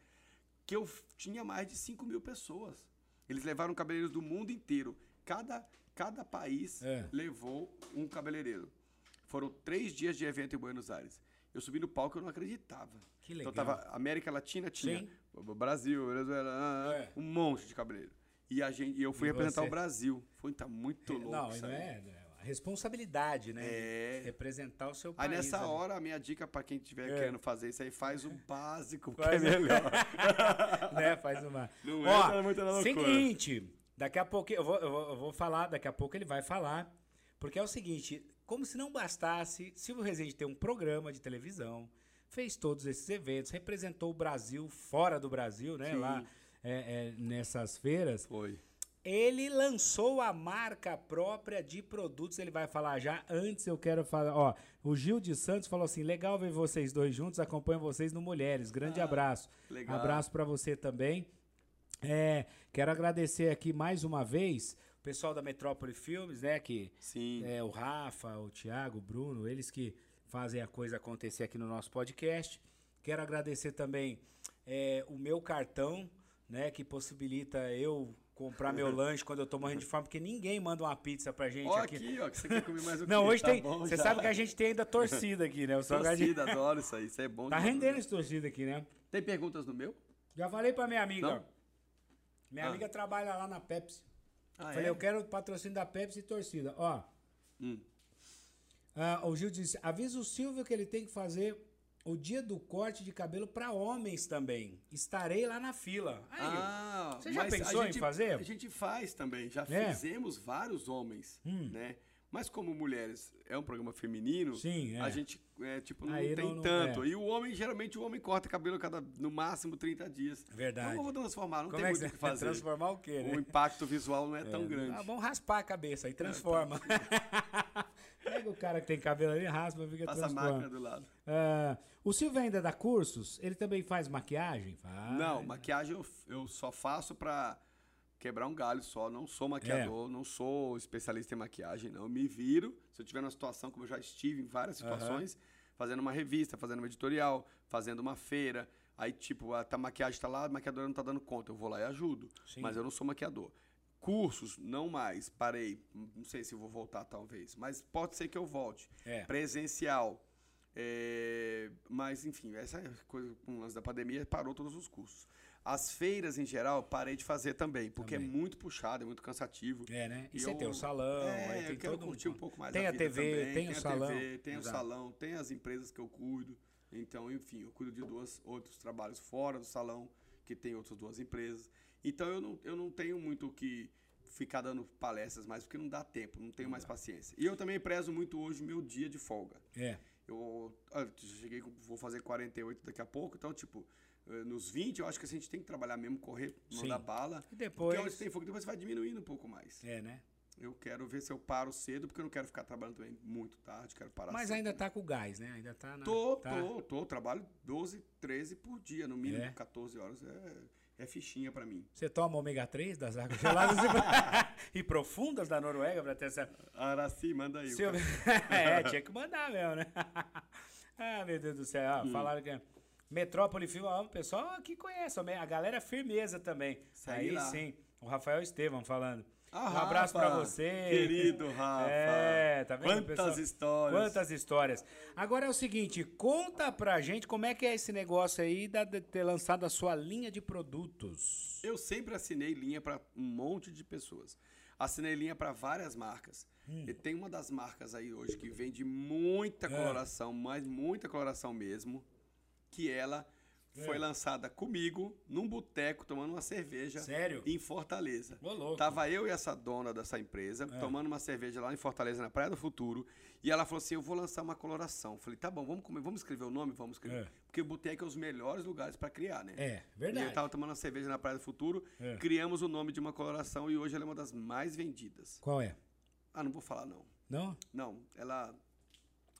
que eu tinha mais de 5 mil pessoas. Eles levaram cabeleireiros do mundo inteiro. Cada, cada país É. levou um cabeleireiro. Foram três dias de evento em Buenos Aires. Eu subi no palco eu não acreditava. Que Então legal. tava América Latina tinha Sim. Brasil, Venezuela, ah, ah, É. um monte de cabeleireiro. E a gente, e eu fui E representar você? o Brasil. Foi tá muito louco. Não, isso não aí. é. é a responsabilidade, né? É. Representar o seu Aí país. nessa ali. hora, a minha dica pra quem estiver É. querendo fazer isso aí, faz o básico, que Faz é o- melhor. né? Faz uma. Não Ó, muito na loucura. Seguinte, daqui a pouco eu vou, eu, vou, eu vou falar, daqui a pouco ele vai falar. Porque é o seguinte, como se não bastasse, Silvio Rezende tem um programa de televisão, fez todos esses eventos, representou o Brasil fora do Brasil, né? Sim. Lá é, é, nessas feiras. Foi. ele lançou a marca própria de produtos, ele vai falar já. Antes eu quero falar, ó, o Gil de Santos falou assim: "Legal ver vocês dois juntos, acompanho vocês no Mulheres. Grande Ah, abraço. legal. Abraço pra você também. É, quero agradecer aqui mais uma vez pessoal da Metrópole Filmes, né, que Sim. é, o Rafa, o Thiago, o Bruno, eles que fazem a coisa acontecer aqui no nosso podcast. Quero agradecer também é, o meu cartão, né, que possibilita eu comprar meu lanche quando eu tô morrendo de fome, porque ninguém manda uma pizza pra gente Ó, aqui. aqui, ó, que você quer comer mais o Não, hoje Tá tem. bom Você já. sabe que a gente tem ainda torcida aqui, né? Torcida, adoro isso aí, isso é bom. Tá rendendo esse torcida aqui, né? Tem perguntas no meu? Já falei pra minha amiga. Não? Minha Ah. amiga trabalha lá na Pepsi. Ah, Falei, é? eu quero o patrocínio da Pepsi e torcida. Ó. Hum. Ah, o Gil disse: avisa o Silvio que ele tem que fazer o dia do corte de cabelo pra homens também. Estarei lá na fila. Aí, Ah, Você já mas a pensou em gente- fazer? A gente faz também, já É. Hum. fizemos vários homens, né? Mas como mulheres é um programa feminino, Sim, é. a gente é, tipo não tem não- não- tanto. é. E o homem geralmente o homem corta cabelo a cada no máximo 30 dias. Verdade. Então vou transformar, não Como tem é que muito o que fazer. transformar o quê, né? O impacto visual não é, tão grande. Ah, vamos raspar a cabeça aí, transforma. Pega o cara que tem cabelo ali, raspa, fica Passa a transforma. máquina do lado. Ah, o Silvio ainda dá cursos? Ele também faz maquiagem? Faz. Não, maquiagem eu, eu só faço pra quebrar um galho só. Não sou maquiador, É. não sou especialista em maquiagem, não. Eu me viro. Se eu tiver numa situação, como eu já estive em várias situações, fazendo uma revista, fazendo uma editorial, fazendo uma feira. Aí, tipo, a, a maquiagem tá lá, a maquiadora não tá dando conta. Eu vou lá e ajudo. Sim. Mas eu não sou maquiador. Cursos, não mais. Parei. Não sei se vou voltar, talvez. Mas pode ser que eu volte. É. Presencial. É, mas, enfim, essa coisa com o lance da pandemia parou todos os cursos. As feiras, em geral, parei de fazer também, porque Também. é muito puxado, é muito cansativo. É, né? E E você eu- tem o salão, É, aí tem eu quero todo curtir um um pouco mais Tem a, a TV, também, tem o a salão. TV, tem Exato. o salão, tem as empresas que eu cuido. Então, enfim, eu cuido de duas, outros trabalhos fora do salão, que tem outras duas empresas. Então, eu não, eu não tenho muito o que ficar dando palestras mais, porque não dá tempo, não tenho mais paciência. E eu também prezo muito hoje meu dia de folga. É. Eu ah, cheguei, com- vou fazer 48 daqui a pouco, então, tipo, nos 20, eu acho que a gente tem que trabalhar mesmo, correr, mandar Sim. bala. E depois- Porque onde tem fogo, depois vai diminuindo um pouco mais. É, né? Eu quero ver se eu paro cedo, porque eu não quero ficar trabalhando também muito tarde, quero parar Mas cedo. ainda tá com gás, né? Ainda tá na. Tô, tá. tô, tô. Trabalho 12, 13 por dia, no mínimo É? 14 horas. É, é fichinha pra mim. Você toma ômega 3 das águas geladas e, e profundas da Noruega pra ter essa. Araci, manda aí. Seu- é, tinha que mandar mesmo, né? ah, meu Deus do céu. Hum. Ó, Falaram que. Metrópole Film, ó, o pessoal aqui conhece, a galera é firmeza também. Aí lá. sim, o Rafael Estevam falando. Ah, um abraço pra você. querido Rafa. É, tá vendo? Quantas pessoal? histórias. Quantas histórias. Agora é o seguinte, conta pra gente como é que é esse negócio aí de ter lançado a sua linha de produtos. Eu sempre assinei linha para um monte de pessoas. Assinei linha para várias marcas. Hum. E tem uma das marcas aí hoje que vende muita É. coloração, mas muita coloração mesmo, que ela É. foi lançada comigo num boteco tomando uma cerveja Sério? em Fortaleza. Ô, louco. É. Tava eu e essa dona dessa empresa tomando uma cerveja lá em Fortaleza, na Praia do Futuro, e ela falou assim: "Eu vou lançar uma coloração". Falei: "Tá bom, vamos comer, vamos escrever o nome, vamos escrever". É. Porque o boteco é os melhores lugares para criar, né? É, E verdade. eu tava tomando uma cerveja na Praia do Futuro, É. criamos o nome de uma coloração e hoje ela é uma das mais vendidas. Qual é? Ah, não vou falar não. Não? Não, ela.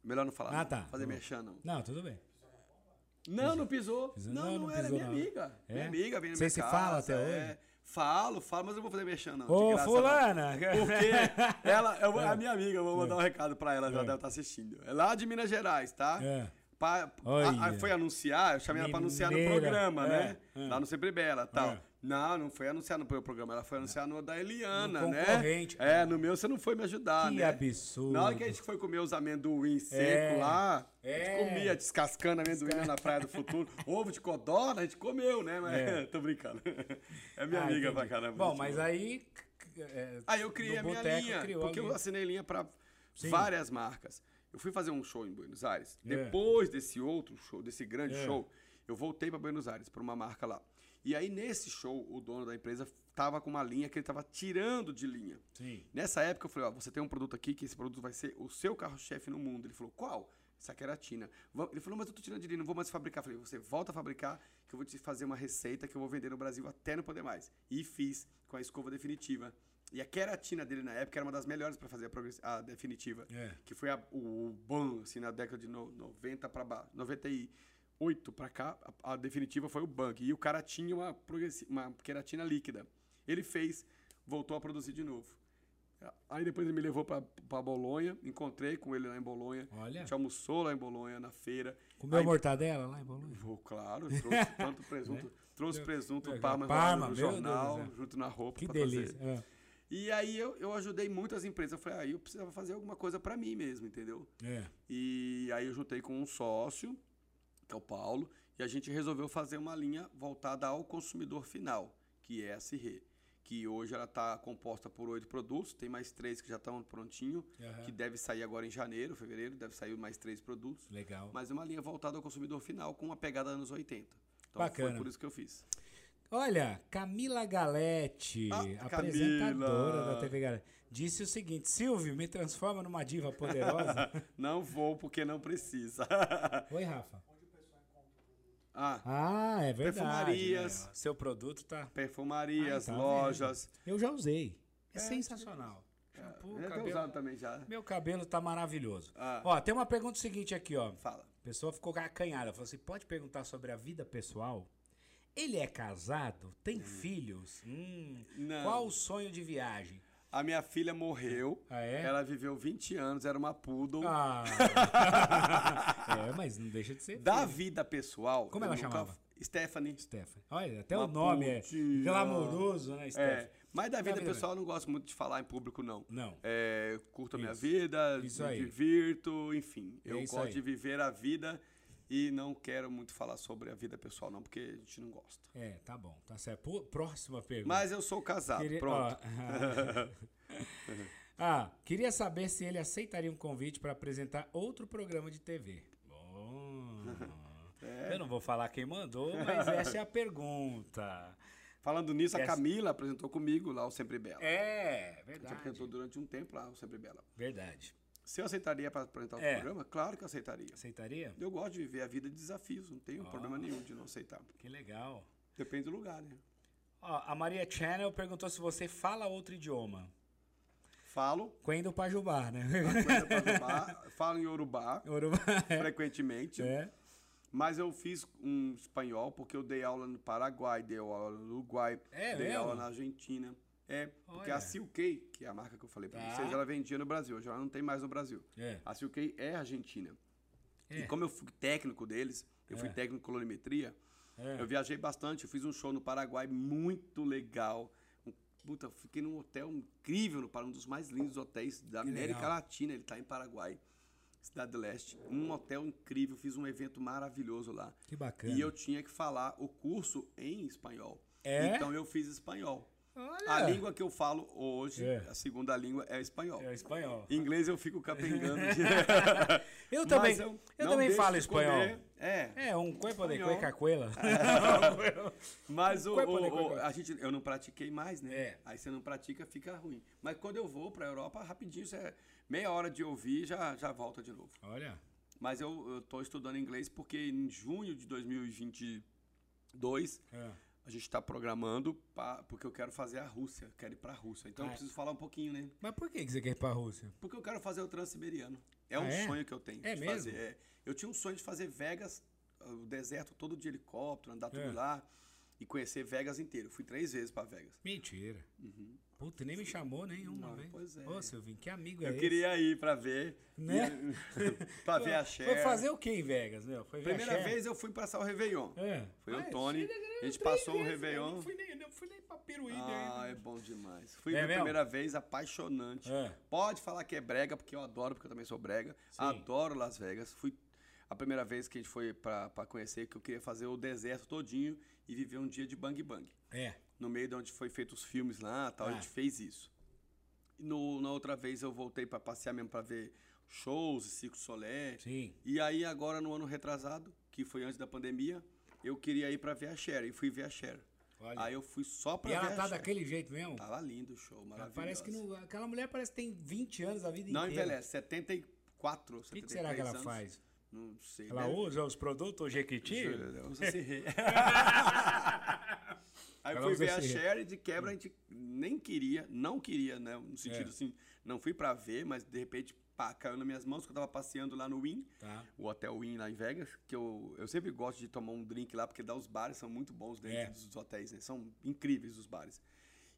Melhor não falar. Ah, não. tá. Fazer Tá merchan, não. Não, tudo bem. Não, não pisou. Pisou? Não, Não, não, era pisou, minha não. amiga. É? Minha amiga, vem na minha se casa. falam até é. hoje? Falo, falo, mas eu não vou fazer merchan, não. Ô, graça, não. fulana! Porque ela, eu, a minha amiga, eu vou mandar um recado pra ela, já É. deve estar assistindo. É lá de Minas Gerais, tá? É. Pa- a- a- foi anunciar, eu chamei ela pra anunciar no Mineira. programa, É, né? é. Lá no Sempre Bela tal. É. Não, não foi anunciar no meu programa, ela foi anunciar no da Eliana, No né? concorrente. É, no meu você não foi me ajudar, Que né? absurdo. Na hora que a gente foi comer os amendoim seco É. lá, a É. gente comia descascando amendoim lá na Praia do Futuro. Ovo de codorna, a gente comeu, né? Mas É. tô brincando. É minha Ah, amiga entendi. pra caramba. Bom, mas boa. aí. é, Aí eu criei a minha boteco linha, porque a eu assinei linha para Sim. várias marcas. Eu fui fazer um show em Buenos Aires. É. Depois desse outro show, desse grande É. show, eu voltei para Buenos Aires, para uma marca lá. E aí, nesse show, o dono da empresa tava com uma linha que ele tava tirando de linha. Sim. Nessa época, eu falei, ó, você tem um produto aqui que esse produto vai ser o seu carro-chefe no mundo. Ele falou, qual? essa queratina. Ele falou, mas eu tô tirando dinheiro, não vou mais fabricar. Eu falei, você volta a fabricar, que eu vou te fazer uma receita que eu vou vender no Brasil até não poder mais. E fiz com a escova definitiva. E a queratina dele na época era uma das melhores para fazer a, a definitiva. É. Que foi a- o, o bom, assim, na década de no- 90 para baixo. 98 para cá, a, a definitiva foi o bug. E o cara tinha uma, uma queratina líquida. Ele fez, voltou a produzir de novo. Aí depois ele me levou para Bolonha, encontrei com ele lá em Bolonha. Olha. A gente almoçou lá em Bolonha, na feira. Comeu Aí- mortadela lá em Bolonha? Vou, claro, trouxe tanto presunto. Trouxe presunto É, Parma, Parma, no Deus jornal, céu. junto na roupa Que delícia. fazer. É. E aí eu, eu ajudei muitas empresas. Eu falei, aí eu precisava fazer alguma coisa para mim mesmo, entendeu? É. E aí eu juntei com um sócio, que é o Paulo, e a gente resolveu fazer uma linha voltada ao consumidor final, que é a Cirré. Que hoje ela está composta por oito produtos, tem mais três que já estão prontinho, Aham. que deve sair agora em janeiro, fevereiro, deve sair mais três produtos. Legal. Mas uma linha voltada ao consumidor final, com uma pegada anos 80. Então Bacana. foi por isso que eu fiz. Olha, Camila Galete, Ah, apresentadora Camila. da TV Galete, disse o seguinte: Silvio, me transforma numa diva poderosa. Não vou porque não precisa. Oi, Rafa. Ah, Ah, é verdade. Perfumarias. né? Seu produto tá. perfumarias, Ai, tá lojas. Eu já usei. É, É, sensacional. Shampoo, Eu cabelo. usado também já. Meu cabelo tá maravilhoso. Ah. Ó, tem uma pergunta seguinte aqui, ó. Fala. A pessoa ficou acanhada. Falou assim: pode perguntar sobre a vida pessoal? Ele é casado? Tem filhos? Hum, Não. Qual o sonho de viagem? A minha filha morreu. Ah, é? Ela viveu 20 anos, era uma poodle. Ah. é, mas não deixa de ser. Da filho. vida pessoal. Como ela nunca- chamava? Stephanie. Stephanie. Olha, até Uma o nome é putinha. glamouroso, né, É, Stephanie? mas da vida vida pessoal eu não gosto muito de falar em público, não. Não. É, curto a minha vida, Isso me aí. divirto, enfim. É Eu isso gosto aí. de viver a vida e não quero muito falar sobre a vida pessoal, não, porque a gente não gosta. É, tá bom, tá certo. Próxima pergunta. Mas eu sou casado, Queria- pronto. ó, ah, queria saber se ele aceitaria um convite para apresentar outro programa de TV. Bom. É. Eu não vou falar quem mandou, mas essa é a pergunta. Falando nisso, a Essa- Camila apresentou comigo lá o Sempre Bela. É, A gente verdade. apresentou durante um tempo lá o Sempre Bela. Verdade. Se eu aceitaria para apresentar o É. programa, claro que eu aceitaria. Aceitaria? Eu gosto de viver a vida de desafios, não tenho problema nenhum de não aceitar. Que legal. Depende do lugar, né? Ó, a Maria Channel perguntou se você fala outro idioma. Falo, Quando Pajubá, né? coisa pra Urubá, falo em Urubá Urubá. frequentemente, É. mas eu fiz um espanhol porque eu dei aula no Paraguai, dei aula no Uruguai, É dei mesmo? aula na Argentina. É, porque Olha. a Silkei, que é a marca que eu falei pra Tá. vocês, ela vendia no Brasil, hoje ela não tem mais no Brasil. É. A Silkei é argentina. É. E como eu fui técnico deles, eu fui É. técnico de colorimetria, É. eu viajei bastante, eu fiz um show no Paraguai muito legal. Puta, eu fiquei num hotel incrível no Paraguai, um dos mais lindos hotéis da Que América legal. Latina, ele tá em Paraguai, Cidade do Leste. Um hotel incrível, fiz um evento maravilhoso lá. Que bacana. E eu tinha que falar o curso em espanhol. É? Então eu fiz espanhol. Olha. A língua que eu falo hoje, É. a segunda língua é espanhol. É espanhol. Em inglês eu fico capengando. de- Eu também, eu, não também falo espanhol. comer. É. É, um cuerpo de Espanhol. cuecacuela. Mas o, o- o- a gente, eu não pratiquei mais, né? É. Aí você não pratica, fica ruim. Mas quando eu vou pra Europa, rapidinho, é meia hora de ouvir, já, já volta de novo. Olha. Mas eu, eu tô estudando inglês porque em junho de 2022 É. a gente está programando pra, porque eu quero fazer a Rússia, quero ir pra Rússia. Então Ah. eu preciso falar um pouquinho, né? Mas por que você quer ir pra Rússia? Porque eu quero fazer o Transiberiano. É Ah, um é? sonho que eu tenho É de mesmo? fazer. é. Eu tinha um sonho de fazer Vegas, o deserto todo de helicóptero, andar tudo É. lá e conhecer Vegas inteiro. Fui três vezes para Vegas. Mentira. Puta, nem me chamou nenhuma Não, vez. pois é. Ô, Silvinho, que amigo é Eu esse? queria ir para ver, Né? para ver a Foi Cher. fazer o que em Vegas, meu? Foi a Primeira vez eu fui passar o Réveillon. É. Foi o Ah, Tony, Cher, a gente passou o vezes, Réveillon. Eu não fui nem, não fui nem pra Peruíbe Ah, é bom demais. Fui É mesmo? primeira vez, apaixonante. É. Pode falar que é brega, porque eu adoro, porque eu também sou brega. Adoro Las Vegas. Fui a primeira vez que a gente foi pra, pra conhecer, que eu queria fazer o deserto todinho e viver um dia de bang bang. É. No meio de onde foi feito os filmes lá tal, a Ah. gente fez isso. E no, na outra vez eu voltei pra passear mesmo pra ver shows, Circo Solé. Sim. E aí agora no ano retrasado, que foi antes da pandemia, eu queria ir pra ver a Cher e fui ver a Cher. Olha. Aí eu fui só pra E ver ela a tá daquele jeito mesmo? Tava lindo o show, maravilhoso. Parece que não, aquela mulher parece que tem 20 anos a vida Não inteira. envelhece, 74, O que, 73 que será que ela anos. faz? Não sei. Ela deve- usa os produtos Jequiti? Ela usa esse rei. Aí Ela fui ver a e de quebra a gente nem queria, não queria, né? No sentido É. assim, não fui pra ver, mas de repente, pá, caiu nas minhas mãos que eu tava passeando lá no Win, Tá. o Hotel Win lá em Vegas, que eu, eu sempre gosto de tomar um drink lá, porque dá os bares são muito bons dentro É. dos hotéis, né? São incríveis os bares.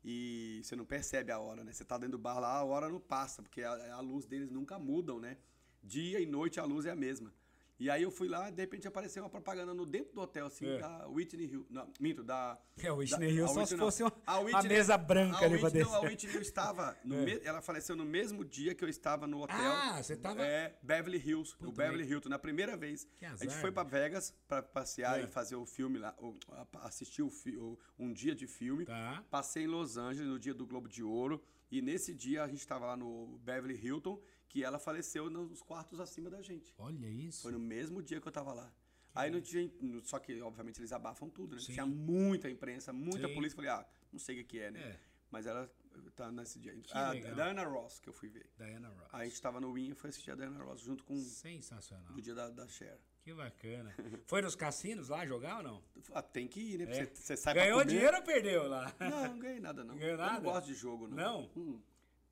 E você não percebe a hora, né? Você tá dentro do bar lá, a hora não passa, porque a, a luz deles nunca mudam, né? Dia e noite a luz é a mesma. E aí eu fui lá, de repente apareceu uma propaganda no dentro do hotel, assim, É. da Whitney Hill. Não, minto, da. É, Whitney da- Hill a só se Whitney não. fosse uma, A Whitney- mesa branca a ali pra Whitney, não, a. Whitney estava. No É. me- ela faleceu no mesmo dia que eu estava no hotel. Ah, você tava- É, Beverly Hills. Puta, o Beverly Hilton, na primeira vez. Que a azar, gente foi pra Vegas pra passear É. e fazer o filme lá, a- assistir o, o- um dia de filme. Tá. Passei em Los Angeles no dia do Globo de Ouro. E nesse dia a gente estava lá no Beverly Hilton, que ela faleceu nos quartos acima da gente. Olha isso. Foi no mesmo dia que eu tava lá. Aí no dia. no- Só que, obviamente, eles abafam tudo, né? Sim. Tinha muita imprensa, muita Sim. polícia. Falei, ah, não sei o que, que é, né? É. Mas ela tá nesse dia. Que a legal. Diana Ross, que eu fui ver. Diana Ross. Aí a gente tava no Win e foi assistir a Diana Ross junto com Sensacional. o dia da, da Cher. Que bacana. Foi nos cassinos lá jogar ou não? Ah, tem que ir, né? É. Você, você sai Ganhou dinheiro ou perdeu lá? Não, não ganhei nada, não. Ganhou Eu nada? não gosto de jogo, não. Não? Hum,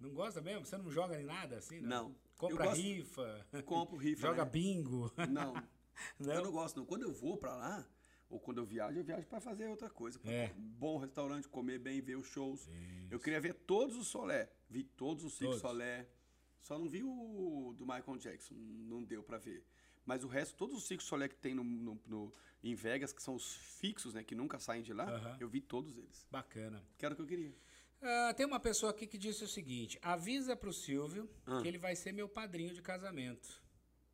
Não gosta mesmo? Você não joga em nada assim? Não. Não. Compra gosto- rifa. compro rifa. Joga né? bingo. Não. Não? Eu não gosto, não. Quando eu vou pra lá, ou quando eu viajo, eu viajo pra fazer outra coisa. Pra É. Bom restaurante, comer bem, ver os shows. Eu queria ver todos os Solé. Vi todos os Todos. Solé. Só não vi o do Michael Jackson. Não deu pra ver. Mas o resto, todos os Cirque Solé que tem no, no- no- em Vegas, que são os fixos, né? Que nunca saem de lá, Aham. eu vi todos eles. Bacana. Que era o que eu queria. Ah, tem uma pessoa aqui que disse o seguinte: avisa pro Silvio Ah. que ele vai ser meu padrinho de casamento.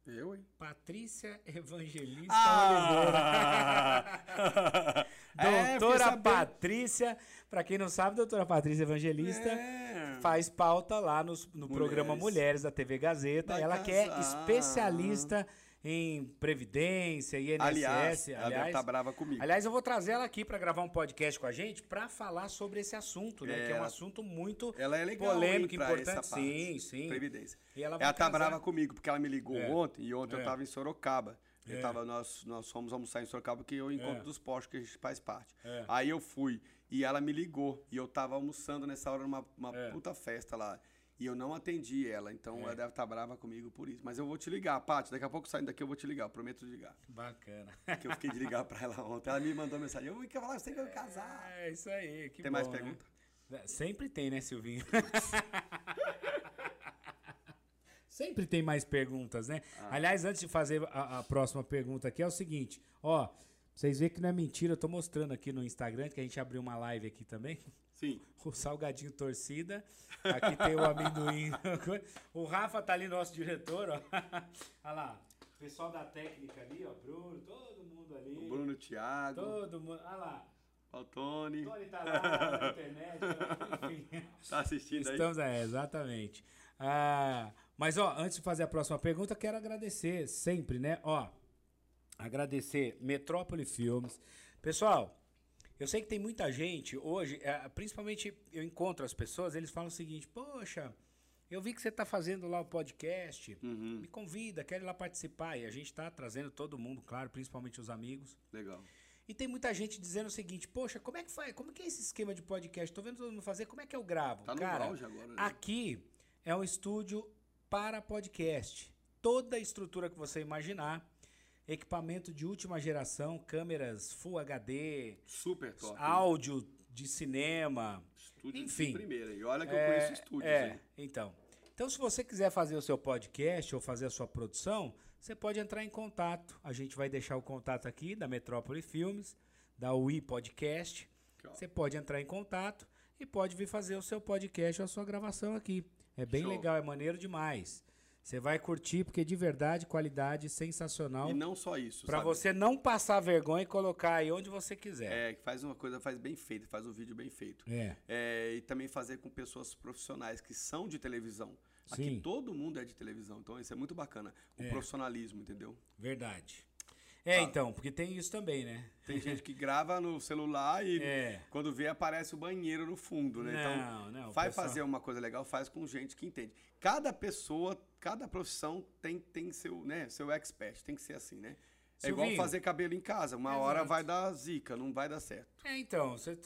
Eu, hein? Patrícia Evangelista Ah! Oliveira. É, doutora sabendo. Patrícia, pra quem não sabe, doutora Patrícia Evangelista É. faz pauta lá nos- no, programa Mulheres da TV Gazeta. Vai Ela que é casar. especialista em Previdência, INSS. Aliás, ela deve tá brava comigo. Aliás, eu vou trazer ela aqui pra gravar um podcast com a gente pra falar sobre esse assunto, né? É, que é um ela- assunto muito Ela é legal, polêmico, hein, importante. Sim, sim. Previdência. E ela ela tá brava comigo, porque ela me ligou É. ontem, e ontem É. eu tava em Sorocaba. Eu É. tava, nós, nós fomos almoçar em Sorocaba, que é o encontro É. dos postos que a gente faz parte. É. Aí eu fui, e ela me ligou, e eu tava almoçando nessa hora numa uma É. puta festa lá. E eu não atendi ela, então É. ela deve estar brava comigo por isso. Mas eu vou te ligar, Paty, daqui a pouco saindo daqui eu vou te ligar, eu prometo ligar. Bacana. Que eu fiquei de ligar pra ela ontem. Ela me mandou mensagem, eu quero falar, você quer casar. É isso aí, que Tem bom, mais né? pergunta? Sempre tem, né, Silvinho? Sempre tem mais perguntas, né? Ah. Aliás, antes de fazer a, a próxima pergunta aqui, é o seguinte, ó, vocês veem que não é mentira, eu tô mostrando aqui no Instagram, que a gente abriu uma live aqui também, Sim. o Salgadinho Torcida, aqui tem o amendoim, o Rafa tá ali, nosso diretor, ó, olha lá, o pessoal da técnica ali, ó, Bruno, todo mundo ali, O Bruno Thiago, todo mundo, olha lá, o Tony, Tony tá lá na internet, enfim. tá assistindo aí? Estamos, é, exatamente. Ah, mas, ó, antes de fazer a próxima pergunta, quero agradecer sempre, né? Ó, agradecer Metrópole Filmes. Pessoal, eu sei que tem muita gente hoje, é, principalmente eu encontro as pessoas, eles falam o seguinte: Poxa, eu vi que você está fazendo lá o podcast, Uhum. me convida, quero ir lá participar. E a gente está trazendo todo mundo, claro, principalmente os amigos. Legal. E tem muita gente dizendo o seguinte, poxa, como é que faz? Como que é esse esquema de podcast? Tô vendo todo mundo fazer, como é que eu gravo? Tá no Cara, auge agora, né? aqui é um estúdio para podcast. Toda a estrutura que você imaginar, equipamento de última geração, câmeras Full HD, Super top. áudio de cinema, Estúdio enfim. de primeira. E olha que eu É, conheço estúdios, é, hein? então. Então, se você quiser fazer o seu podcast ou fazer a sua produção, você pode entrar em contato. A gente vai deixar o contato aqui da Metrópole Filmes, da UI Podcast. Você pode entrar em contato e pode vir fazer o seu podcast ou a sua gravação aqui. É bem Show. legal, é maneiro demais. Você vai curtir porque de verdade, qualidade sensacional E não só isso, para você não passar vergonha e colocar aí onde você quiser. É, que faz uma coisa, faz bem feito, faz um vídeo bem feito. É. É, e também fazer com pessoas profissionais que são de televisão. Sim. Aqui todo mundo é de televisão, então isso é muito bacana. O É. profissionalismo, entendeu? Verdade. É, Fala. então, porque tem isso também, né? Tem gente que grava no celular e É. quando vê aparece o banheiro no fundo, né? Não, então, não, vai pessoal- fazer uma coisa legal, faz com gente que entende. Cada pessoa, cada profissão tem, tem seu, né, seu expert, tem que ser assim, né? É igual fazer cabelo em casa, uma hora Exato. vai dar zica, não vai dar certo. É, então, você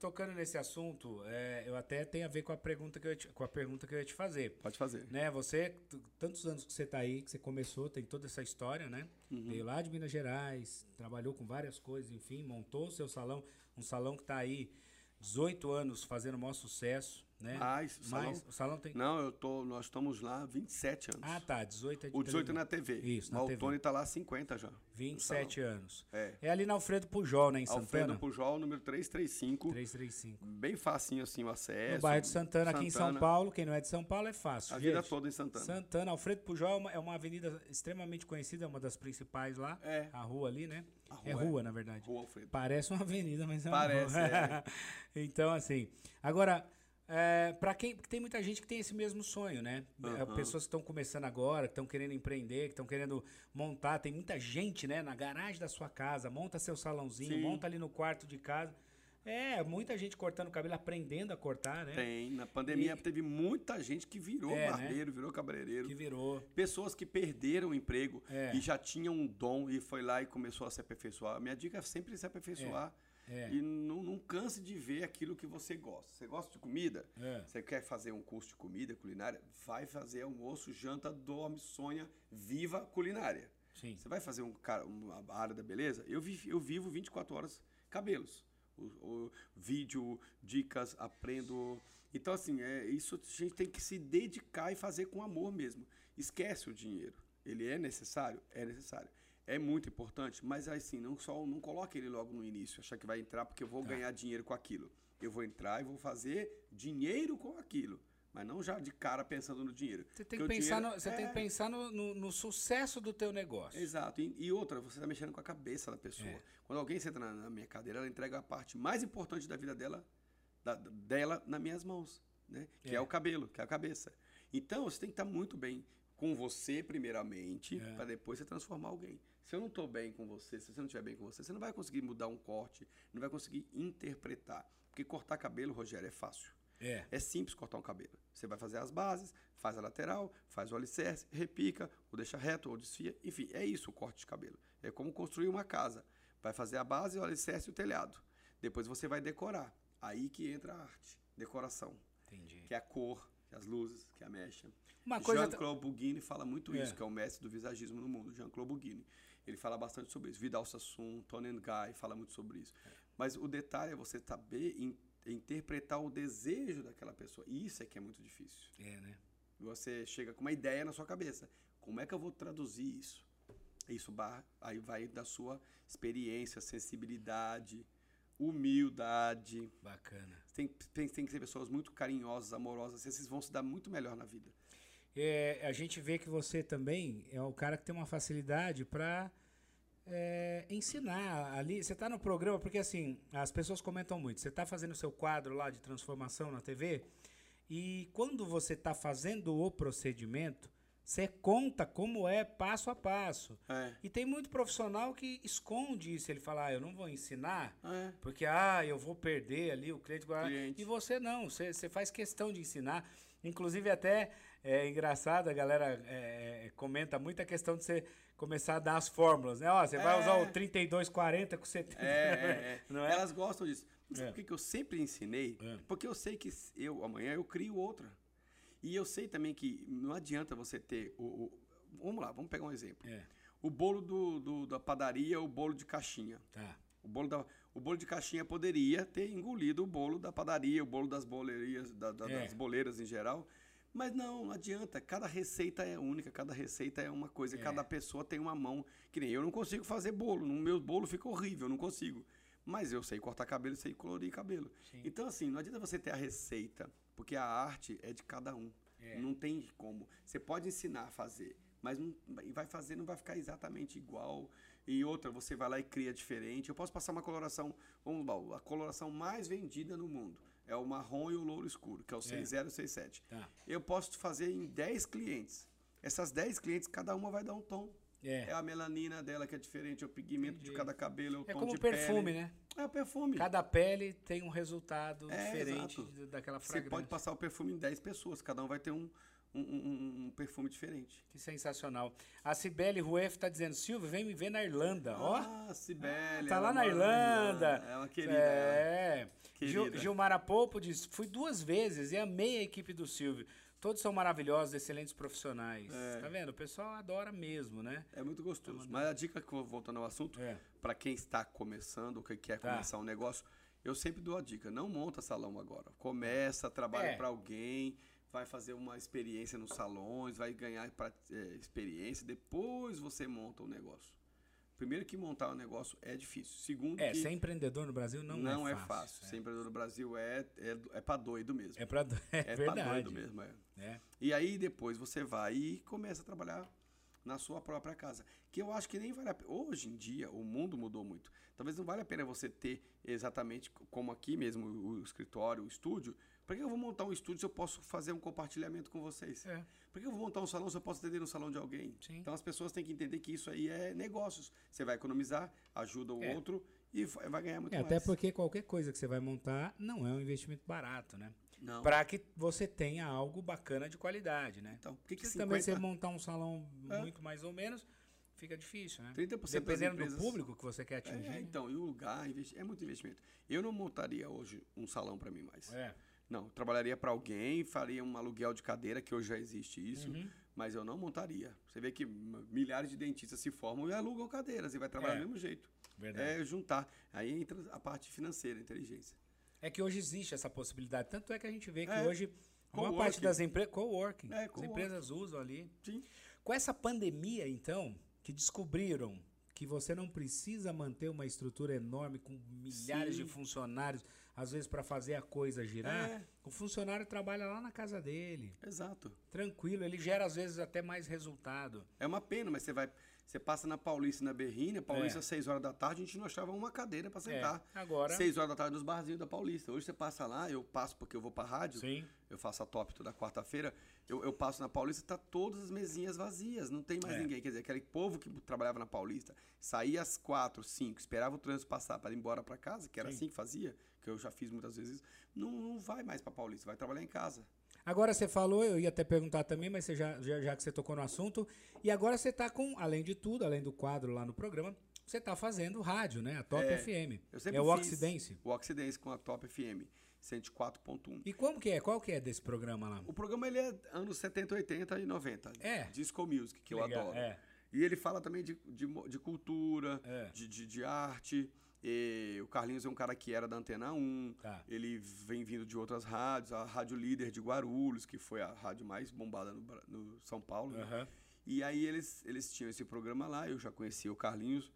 tocando nesse assunto, é, eu até tenho a ver com a pergunta que eu ia te, com a pergunta que eu ia te fazer. Pode fazer. Né, você, tantos anos que você tá aí, que você começou, tem toda essa história, né? Uhum. Veio lá de Minas Gerais, trabalhou com várias coisas, enfim, montou o seu salão, um salão que tá aí 18 anos fazendo o maior sucesso, né? Mais, o salão- Mais, o salão tem... Não, eu tô, nós estamos lá há 27 anos. Ah, tá, 18 é de o 18 é na TV. Isso, na Mas TV. o Tony tá lá há 50 já. 27 anos. É. É ali na Alfredo Pujol, né, em Alfredo Santana? Pujol, número 335. 335. Bem facinho assim o acesso. No bairro de Santana, aqui em São Santana. Paulo. Quem não é de São Paulo é fácil. A vida gente. toda em Santana. Santana, Alfredo Pujol é uma, é uma avenida extremamente conhecida, é uma das principais lá. É. A rua ali, né? A é rua é- rua, na verdade. Rua Alfredo. Parece uma avenida, mas é uma Parece, rua. é. então, assim. Agora, é, para quem. Porque tem muita gente que tem esse mesmo sonho, né? Aham. Pessoas que estão começando agora, que estão querendo empreender, que estão querendo montar. Tem muita gente, né? Na garagem da sua casa, monta seu salãozinho, Sim. monta ali no quarto de casa. É, muita gente cortando o cabelo, aprendendo a cortar, né? Tem. Na pandemia E- teve muita gente que virou É, né? barbeiro, virou cabeleireiro. Que virou. Pessoas que perderam o emprego É. e já tinham um dom e foi lá e começou a se aperfeiçoar. Minha dica é sempre se aperfeiçoar. É. E não, não canse de ver aquilo que você gosta. Você gosta de comida? É. Você quer fazer um curso de comida culinária? Vai fazer almoço, janta, dorme, sonha, viva culinária. Sim. Você vai fazer um uma área da beleza? Eu, vi, eu vivo 24 horas cabelos. O, o vídeo, dicas, aprendo. Então, assim, é, isso a gente tem que se dedicar e fazer com amor mesmo. Esquece o dinheiro. Ele é necessário? É necessário. É muito importante, mas assim, não só não coloque ele logo no início, achar que vai entrar porque eu vou ganhar dinheiro com aquilo. Eu vou entrar e vou fazer dinheiro com aquilo. Mas não já de cara pensando no dinheiro. Você tem que pensar, dinheiro no, você é- tem que pensar no, no- no sucesso do teu negócio. Exato. E, e outra, você está mexendo com a cabeça da pessoa. É. Quando alguém senta na, na minha cadeira, ela entrega a parte mais importante da vida dela, da- dela nas minhas mãos, né? Que é. É. o cabelo, que é a cabeça. Então, você tem que estar muito bem com você, primeiramente, É. para depois você transformar alguém. Se eu não estou bem com você, se você não estiver bem com você, você não vai conseguir mudar um corte, não vai conseguir interpretar. Porque cortar cabelo, Rogério, é fácil. É. É simples cortar um cabelo. Você vai fazer as bases, faz a lateral, faz o alicerce, repica, ou deixa reto, ou desfia. Enfim, é isso o corte de cabelo. É como construir uma casa. Vai fazer a base, o alicerce e o telhado. Depois você vai decorar. Aí que entra a arte, decoração. Entendi. Que é a cor, que é as luzes, que é a mecha. Uma coisa. Jean-Claude Bugini fala muito É. isso, que é o mestre do visagismo no mundo, Jean-Claude Bugini. Ele fala bastante sobre isso. Vidal Sassoon, Tony Guy fala muito sobre isso. Mas o detalhe é você saber in- interpretar o desejo daquela pessoa. E isso é que é muito difícil. É, né? Você chega com uma ideia na sua cabeça. Como é que eu vou traduzir isso? Isso aí vai da sua experiência, sensibilidade, humildade. Bacana. Tem, tem, tem que ser pessoas muito carinhosas, amorosas. Esses vão se dar muito melhor na vida. É, a gente vê que você também é o cara que tem uma facilidade para ensinar ali. Você está no programa, porque assim, as pessoas comentam muito. Você está fazendo o seu quadro lá de transformação na TV, e quando você está fazendo o procedimento, você conta como é passo a passo. É. E tem muito profissional que esconde isso. Ele fala, ah, eu não vou ensinar, É. porque, ah, eu vou perder ali o cliente. Cliente. E você não, você, você faz questão de ensinar. Inclusive, até é engraçado, a galera é, é, comenta muito a questão de você começar a dar as fórmulas, né? Ó, você vai É. usar o 3240 com 70. É, é, é. Não é? Elas gostam disso. É. por que eu sempre ensinei? É. Porque eu sei que eu amanhã eu crio outra. E eu sei também que não adianta você ter o. o- vamos lá, vamos pegar um exemplo. É, O bolo do, do- da padaria, o bolo de caixinha. tá. O bolo, da, o bolo de caixinha poderia ter engolido o bolo da padaria, o bolo das bolerias, da- da- É. das boleiras em geral. Mas não, não adianta. Cada receita é única, cada receita é uma coisa, É. cada pessoa tem uma mão. Que nem eu não consigo fazer bolo. No meu bolo fica horrível, eu não consigo. Mas eu sei cortar cabelo sei colorir cabelo. Sim. Então, assim, não adianta você ter a receita, porque a arte é de cada um. É. Não tem como. Você pode ensinar a fazer, mas não, vai fazer, não vai ficar exatamente igual. E outra, você vai lá e cria diferente. Eu posso passar uma coloração, vamos lá, a coloração mais vendida no mundo é o marrom e o louro escuro, que é o 6067. Tá. Eu posso fazer em 10 clientes. Essas 10 clientes, cada uma vai dar um tom. É. É a melanina dela que é diferente, é o pigmento de cada cabelo, é o É tom como de o perfume, pele. né? É o perfume. Cada pele tem um resultado É, diferente exato. daquela Você fragrância. pode passar o perfume em 10 pessoas, cada um vai ter um, um, um- um perfume diferente. Que sensacional. A Cibele Rueff tá dizendo, Silvio, vem me ver na Irlanda. Ó, Ah, Cibele. tá ela lá na Irlanda. É uma querida. É. Gil, Querida. Gilmara Popo diz, fui duas vezes e amei a equipe do Silvio. Todos são maravilhosos, excelentes profissionais. É. Tá vendo? O pessoal adora mesmo, né? É muito gostoso. Mas a dica que eu voltando ao assunto, É. para quem está começando ou que quer Tá. começar um negócio, eu sempre dou a dica, não monta salão agora. Começa, trabalha É. para alguém, vai fazer uma experiência nos salões, vai ganhar pra, é, experiência, depois você monta o negócio. Primeiro que montar um negócio é difícil. Segundo É, ser empreendedor no Brasil não, não, é é fácil. fácil. Ser empreendedor no Brasil é, é, é para doido mesmo. É, pra... é, É pra verdade. doido mesmo, é. É. E aí depois você vai e começa a trabalhar na sua própria casa. Que eu acho que nem vale a pena. Hoje em dia, o mundo mudou muito. Talvez não vale a pena você ter exatamente como aqui mesmo o escritório, o estúdio. Para que eu vou montar um estúdio se eu posso fazer um compartilhamento com vocês? É. Por que eu vou montar um salão se eu posso atender no salão de alguém? Sim. Então as pessoas têm que entender que isso aí é negócios. Você vai economizar, ajuda o É. outro e vai ganhar muito É, mais. até porque qualquer coisa que você vai montar não é um investimento barato, né? Para que você tenha algo bacana de qualidade, né? Então, que que Porque também 50 você montar um salão É. muito mais ou menos, fica difícil, né? 30% das Dependendo empresas- do público que você quer atingir. É, então, e o lugar, é muito investimento. Eu não montaria hoje um salão para mim mais. É. Não, trabalharia para alguém, faria um aluguel de cadeira, que hoje já existe isso, Uhum. mas eu não montaria. Você vê que milhares de dentistas se formam e alugam cadeiras e vai trabalhar É. do mesmo jeito. Verdade. É juntar. Aí entra a parte financeira, a inteligência. É que hoje existe essa possibilidade. Tanto é que a gente vê que É. hoje a maior Coworking. parte das empresas. Coworking. É, As coworking. empresas usam ali. Sim. Com essa pandemia, então, que descobriram que você não precisa manter uma estrutura enorme com milhares Sim. de funcionários, às vezes para fazer a coisa girar, É. o funcionário trabalha lá na casa dele, Exato. tranquilo, ele gera às vezes até mais resultado. É uma pena, mas você vai. Você passa na Paulista e na Berrina, Paulista É. às 6 horas da tarde, a gente não achava uma cadeira para sentar. agora- 6 horas da tarde nos barzinhos da Paulista. Hoje você passa lá, eu passo porque eu vou pra rádio. Sim. Eu faço a top toda quarta-feira. Eu, eu passo na Paulista, tá todas as mesinhas vazias, não tem mais É. ninguém. Quer dizer, aquele povo que trabalhava na Paulista, saía às 4, 5, esperava o trânsito passar para ir embora para casa, que era Sim. assim que fazia, que eu já fiz muitas vezes, não, não vai mais para Paulista, vai trabalhar em casa. Agora você falou, eu ia até perguntar também, mas você já, já, já que você tocou no assunto, e agora você está com, além de tudo, além do quadro lá no programa, você está fazendo rádio, né? A Top É, FM. Eu sempre é o Oxidense. O Oxidense com a Top FM, 104.1. E como que é? Qual que é desse programa lá? O programa ele é anos 70, 80 e 90. É. Disco Music, que, eu Legal, adoro. é. E ele fala também de, de, de cultura, É. de, de, de arte. E o Carlinhos é um cara que era da Antena 1. Tá. Ele vem vindo de outras rádios. A Rádio Líder de Guarulhos, que foi a rádio mais bombada no, no São Paulo. né? Aham. E aí eles, eles tinham esse programa lá, eu já conhecia o Carlinhos,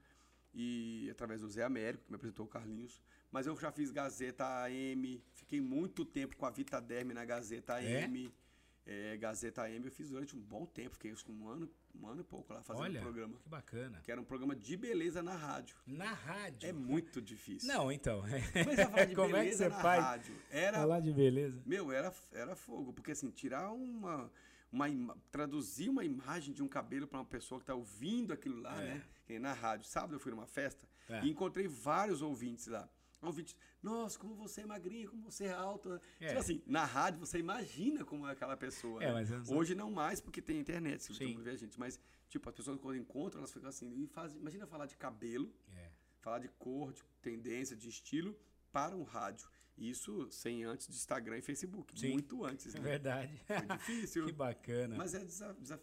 e através do Zé Américo, que me apresentou o Carlinhos. Mas eu já fiz Gazeta AM, fiquei muito tempo com a Vita Derme na Gazeta É? AM. É, Gazeta AM eu fiz durante um bom tempo, fiquei que um ano, um ano e pouco lá fazendo Olha, o programa. que bacana. Que era um programa de beleza na rádio. Na rádio. É muito difícil. Não, então. Mas a falar de Como é que beleza você na faz? rádio. Era Falar de beleza. meu, era, era fogo, porque assim, tirar uma. uma ima- traduzir uma imagem de um cabelo para uma pessoa que está ouvindo aquilo lá, É. né? Na rádio. Sábado eu fui numa festa É. e encontrei vários ouvintes lá. Ouvintes, nossa, como você é magrinha, como você é alto. É. Tipo assim, na rádio você imagina como é aquela pessoa. É, né? mas Hoje não mais, porque tem internet, se todo Sim. mundo vê a gente. Mas, tipo, as pessoas quando encontram, elas ficam assim, e fazem. Imagina falar de cabelo, É. falar de cor, de tendência, de estilo para um rádio. Isso sem antes de Instagram e Facebook. Sim. Muito antes, É né? verdade. Foi difícil. que bacana. Mas é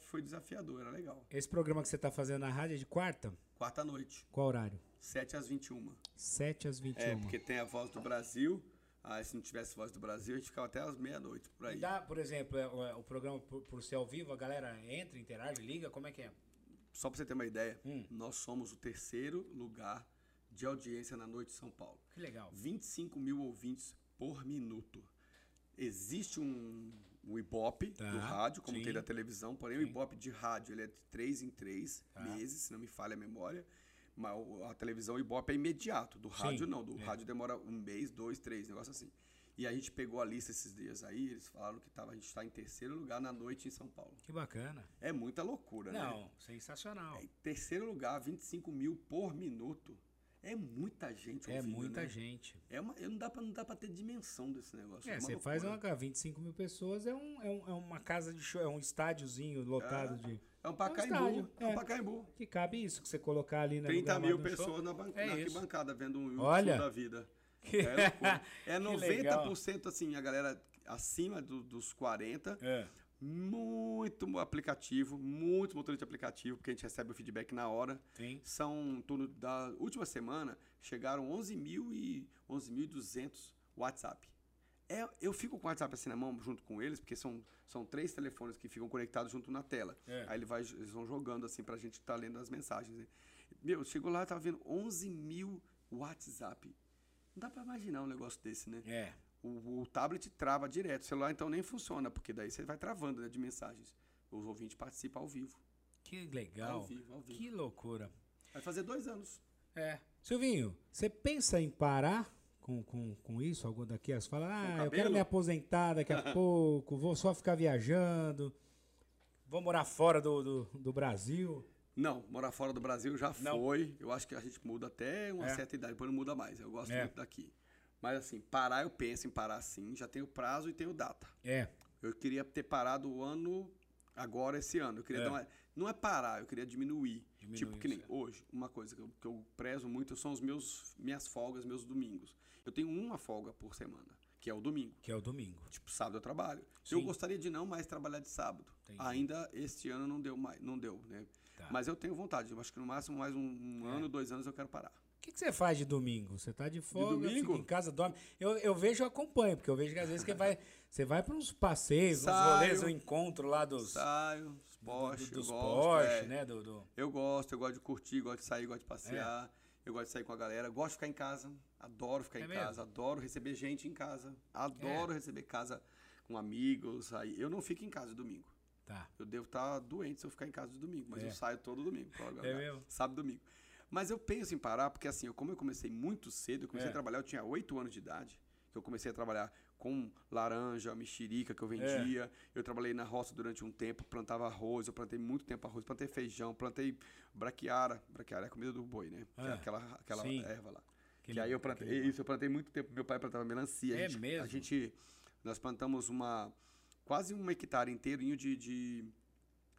foi desafiador, era legal. Esse programa que você está fazendo na rádio é de quarta? Quarta noite, Qual horário? 7 às 21. 7 às 21. É, porque tem a voz do Brasil. Aí se não tivesse voz do Brasil, a gente ficava até às meia-noite por aí. E dá, por exemplo, é, o, é, o programa por, por ser ao vivo, a galera entra, interage, liga, como é que é? Só pra você ter uma ideia, Hum. nós somos o terceiro lugar de audiência na noite de São Paulo. Que legal. 25 mil ouvintes por minuto. Existe um, um Ibope Tá, do rádio, como sim. tem da televisão, porém o Sim. Ibope de rádio ele é de 3 em 3 Tá. meses, se não me falha a memória. Mas o- a televisão Ibope é imediato, do rádio Sim, não, do é. rádio demora um mês, dois, três, negócio assim. E a gente pegou a lista esses dias aí, eles falaram que tava, a gente está em terceiro lugar na noite em São Paulo. Que bacana. É muita loucura, né? Não, sensacional. Em terceiro lugar, 25 mil por minuto. É muita gente É ouvindo, muita né? gente. É uma, não, dá pra ter dimensão desse negócio. É, uma você faz uma 25 mil pessoas, é, um, é, um- é uma casa de show, é um estádiozinho lotado de. É um Pacaembu. estádio, É um é. Pacaembu. Que cabe isso que você colocar ali na 30 mil do show. pessoas na, ban É na arquibancada vendo um Olha. show da vida. Que- É loucura. É Que legal. 90% assim, a galera acima do- dos 40. É. Muito aplicativo, muito motorista de aplicativo, porque a gente recebe o feedback na hora. Sim. São, em torno da última semana, chegaram 11 mil e 11.200 WhatsApp. É, eu fico com o WhatsApp assim na mão junto com eles, porque são, são três telefones que ficam conectados junto na tela. É. Aí ele vai, eles vão jogando assim pra gente estar lendo as mensagens. né? Meu, chegou lá, eu tava vendo 11 mil WhatsApp. Não dá pra imaginar um negócio desse, né? É. O, o tablet trava direto, o celular então nem funciona, porque daí você vai travando né, de mensagens. Os ouvintes participam ao vivo. Que legal. Ao vivo, ao vivo. Que loucura. Vai fazer dois anos. É. Silvinho, você pensa em parar com, com, com isso? Algum daqui? Você fala, ah, eu quero me aposentar daqui a pouco, vou só ficar viajando, vou morar fora do, do, do Brasil. Não, morar fora do Brasil já Não. foi. Eu acho que a gente muda até uma É. certa idade, depois não muda mais. Eu gosto É. muito daqui. Mas assim, parar eu penso em parar sim, já tenho prazo e tenho data. É. Eu queria ter parado o ano agora esse ano. Eu queria É. dar uma, não é parar, eu queria diminuir. Diminuir, tipo que nem certo. hoje, uma coisa que eu, que eu prezo muito são os meus minhas folgas, meus domingos. Eu tenho uma folga por semana, que é o domingo. Que é o domingo. Tipo, sábado eu trabalho. Sim. Eu gostaria de não mais trabalhar de sábado. Entendi. Ainda este ano não deu mais, não deu, né? Tá. Mas eu tenho vontade. Eu acho que no máximo mais um, um É. ano, dois anos eu quero parar. O que, que você faz de domingo? Você tá de folga, domingo? fica em casa, dorme. Eu, eu vejo, eu acompanho, porque eu vejo que às vezes que vai, você vai para uns passeios, uns Saio. rolês, um encontro lá dos, Saio, do- Porsche, dos eu gosto. Porsche, é. né? Do, do- Eu gosto, eu gosto de curtir, gosto de sair, gosto de passear. É. Eu gosto de sair com a galera. Gosto de ficar em casa. Adoro ficar É em mesmo? casa. Adoro receber gente em casa. Adoro É. receber casa com amigos. Aí eu não fico em casa domingo. Tá. Eu devo estar doente se eu ficar em casa de domingo, mas É. eu saio todo domingo. É mesmo? Sábado e domingo. Mas eu penso em parar, porque assim, eu, como eu comecei muito cedo, eu comecei É. a trabalhar, eu tinha 8 anos de idade, que eu comecei a trabalhar com laranja, mexerica que eu vendia. Eu trabalhei na roça durante um tempo, plantava arroz, eu plantei muito tempo arroz, plantei feijão, plantei braquiara. Braquiara é a comida do boi, né? É Ah, aquela aquela sim. erva lá. Aquele- que aí eu plantei, aquele- isso, eu plantei muito tempo. Meu pai plantava melancia. É a gente, mesmo? A gente, nós plantamos uma, quase um hectare inteirinho de, de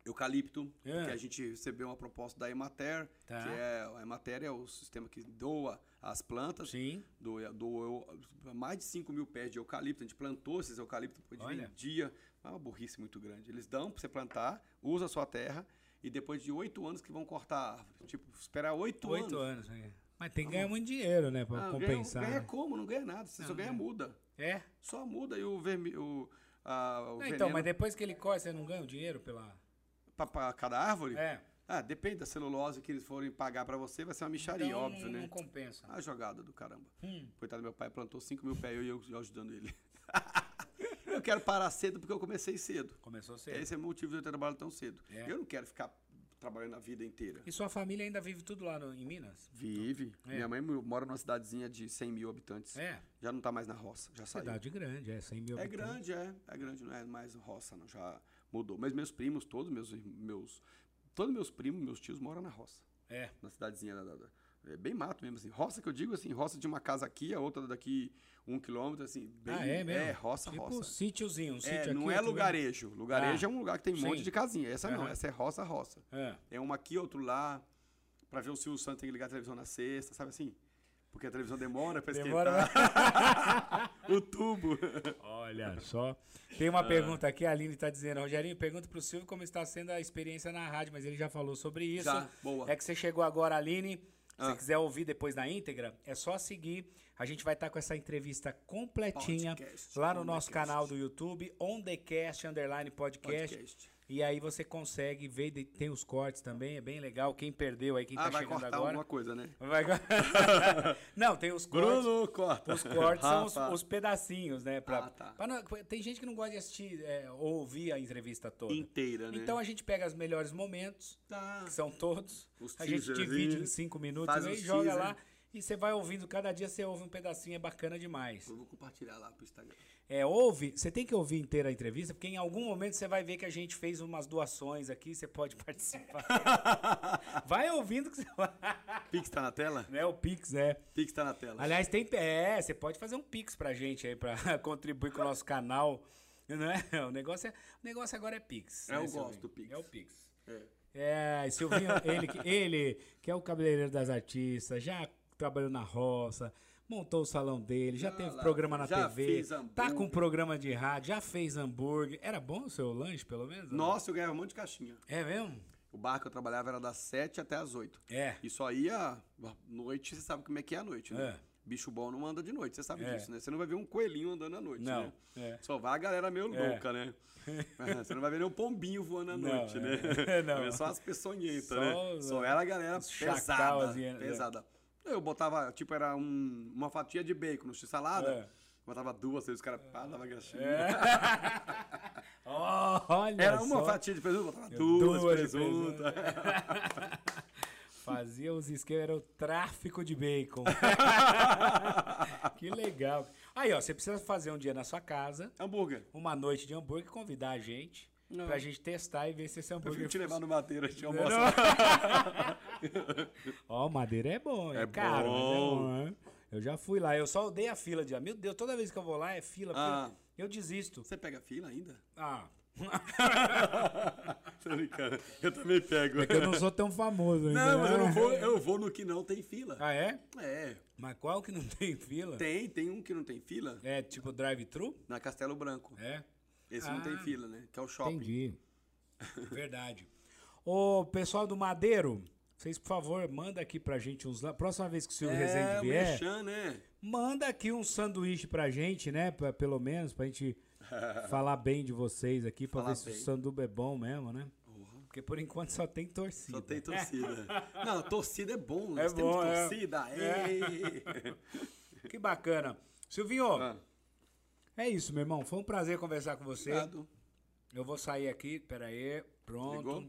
eucalipto, É. que a gente recebeu uma proposta da Emater, Tá. que é, a Emater é o sistema que doa as plantas, Sim. doa, doou mais de 5 mil pés de eucalipto, a gente plantou esses eucaliptos, depois Olha. vendia, é uma burrice muito grande. Eles dão para você plantar, usa a sua terra, e depois de oito anos que vão cortar a árvore. Tipo, esperar oito anos. Oito anos. né? Mas tem que ganhar muito dinheiro, né? Pra Ah, compensar. Ganha, ganha né? como? Não ganha nada. Você só Não, ganha ganha. muda. É? Só muda e o vermelho. O, a, o Não, veneno então, mas depois que ele corta, você não ganha o dinheiro pela. Pra cada árvore? É. Ah, depende da celulose que eles forem pagar pra você, vai ser uma micharia, Então, óbvio, não, né? não compensa. A jogada do caramba. Hum. Coitado do meu pai, plantou 5 mil pés e eu, eu ajudando ele. eu quero parar cedo porque eu comecei cedo. Começou cedo. Esse é o motivo de eu ter trabalhado tão cedo. É. Eu não quero ficar trabalhando a vida inteira. E sua família ainda vive tudo lá no- em Minas? Vive. É. Minha mãe mora numa cidadezinha de 100 mil habitantes. É. Já não tá mais na roça, já saiu. Cidade grande, é 100 mil É habitantes. grande, é. É grande, não é mais roça, não. Já mudou. Mas meus primos, todos meus meus todos meus primos, meus tios moram na roça, É. na cidadezinha da, da- é bem mato mesmo assim. Roça que eu digo assim, roça de uma casa aqui, a outra daqui um quilômetro, assim. Bem, ah, é mesmo? É roça, tipo roça. sítiozinho, um É, sítio não aqui, é outro lugarejo. Lugarejo Ah, é um lugar que tem um monte sim. de casinha. Essa não, Aham. essa é roça, roça. É. É uma aqui, outro lá, pra ver o Silvio Santos tem que ligar a televisão na sexta, sabe assim? Porque a televisão demora Demora, esquentar. o tubo. Olha só. Tem uma pergunta aqui, a Aline tá dizendo, Rogerinho, pergunta pro Silvio como está sendo a experiência na rádio, mas ele já falou sobre isso. Já, boa. É que você chegou agora, Aline. Se Ah. quiser ouvir depois na íntegra, é só seguir. A gente vai estar com essa entrevista completinha Podcast, lá no nosso canal do YouTube, On The Cast, underline podcast. Podcast. E aí você consegue ver, de- tem os cortes também, é bem legal. Quem perdeu aí, quem Ah, tá vai chegando cortar agora. alguma coisa, né? Vai... Não, tem os cortes. Bruno, corta. Os cortes são os, os pedacinhos, né? Pra, Ah, tá. pra não- tem gente que não gosta de assistir é, ou ouvir a entrevista toda. Inteira, né? Então a gente pega os melhores momentos, tá. que são todos, Os a gente divide em cinco minutos os joga teaser. lá E você vai ouvindo, cada dia você ouve um pedacinho, é bacana demais. Eu vou compartilhar lá pro Instagram. É, ouve, você tem que ouvir inteira a entrevista, porque em algum momento você vai ver que a gente fez umas doações aqui, você pode participar. vai ouvindo que você vai. Pix tá na tela? É o Pix, né? Pix tá na tela. Aliás, tem. É, você pode fazer um Pix pra gente aí, pra contribuir com o nosso canal. Não é? O negócio, é, o negócio agora é Pix. É, né, gosto do Pix. É o Pix. É. É, Silvinho, ele, ele que é o cabeleireiro das artistas, já trabalhou na roça, montou o salão dele, já Ah teve lá, programa na já TV, tá com programa de rádio, já fez hambúrguer. Era bom o seu lanche, pelo menos? Nossa, eu ganhava um monte de caixinha. É mesmo? O bar que eu trabalhava era das 7 até as 8. É. E só ia noite, você sabe como é que é a noite, né? É. Bicho bom não anda de noite, você sabe É. disso, né? Você não vai ver um coelhinho andando à noite, Não, né? é. Só vai a galera meio É. louca, né? É, você não vai ver nem um pombinho voando à Não, noite, é. né? Não. Vai ver só as peçonhentas, né? Só era a galera pesada, né? pesada. Eu botava, tipo, era um- uma fatia de bacon no x-salada, É. botava duas, aí os caras pá, dava graxinha. Ó, olha Era uma só. fatia de presunto, botava duas, Duas presunto. Fazia os esquemas, era o tráfico de bacon. que legal. Aí, ó, você precisa fazer um dia na sua casa, Hambúrguer. uma noite de hambúrguer, convidar a gente Não. pra gente testar e ver se esse Eu hambúrguer fui te levar no madeira, a gente almoça. Ó, madeira é bom, é, É caro, mas é bom. bom, né? Eu já fui lá, eu só odeio a fila de. Meu Deus, toda vez que eu vou lá é fila. Ah. Eu desisto. Você pega fila ainda? Ah, Tô brincando. Eu também pego. é que eu não sou tão famoso ainda. Não, mas eu né? não vou, eu vou no que não tem fila. Ah, é? É. Mas qual que não tem fila? Tem, tem um que não tem fila É tipo drive-thru? na Castelo Branco. É. Esse não tem Ah. fila, né? Que é o shopping. Entendi. Verdade. Ô, pessoal do Madeiro, vocês, por favor, manda aqui pra gente uns... Próxima vez que o Silvio É, Rezende o vier, Merchan, né? manda aqui um sanduíche pra gente, né? Pra, pelo menos, pra gente falar bem de vocês aqui, pra Falar ver se bem. o sanduba é bom mesmo, né? Porque por enquanto só tem torcida. Só tem torcida. Não, torcida é bom. É Nós bom, temos é. torcida. É. Que bacana. Silvinho, Ah, é isso, meu irmão. Foi um prazer conversar com você. Obrigado. Eu vou sair aqui, pera aí. Pronto. Ligou?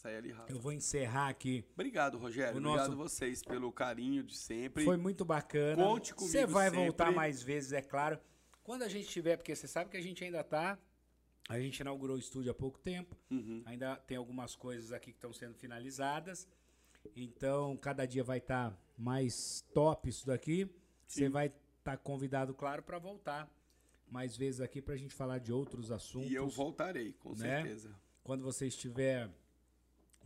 Sai ali rápido. Eu vou encerrar aqui. Obrigado, Rogério. O Obrigado nosso- vocês pelo carinho de sempre. Foi muito bacana. Conte comigo Você vai sempre. voltar mais vezes, é claro. Quando a gente tiver, porque você sabe que a gente ainda tá. A gente inaugurou o estúdio há pouco tempo. Uhum. Ainda tem algumas coisas aqui que estão sendo finalizadas. Então, cada dia vai estar mais top isso daqui. Você vai estar convidado, claro, para voltar mais vezes aqui para a gente falar de outros assuntos. E eu voltarei, com né? certeza. Quando você estiver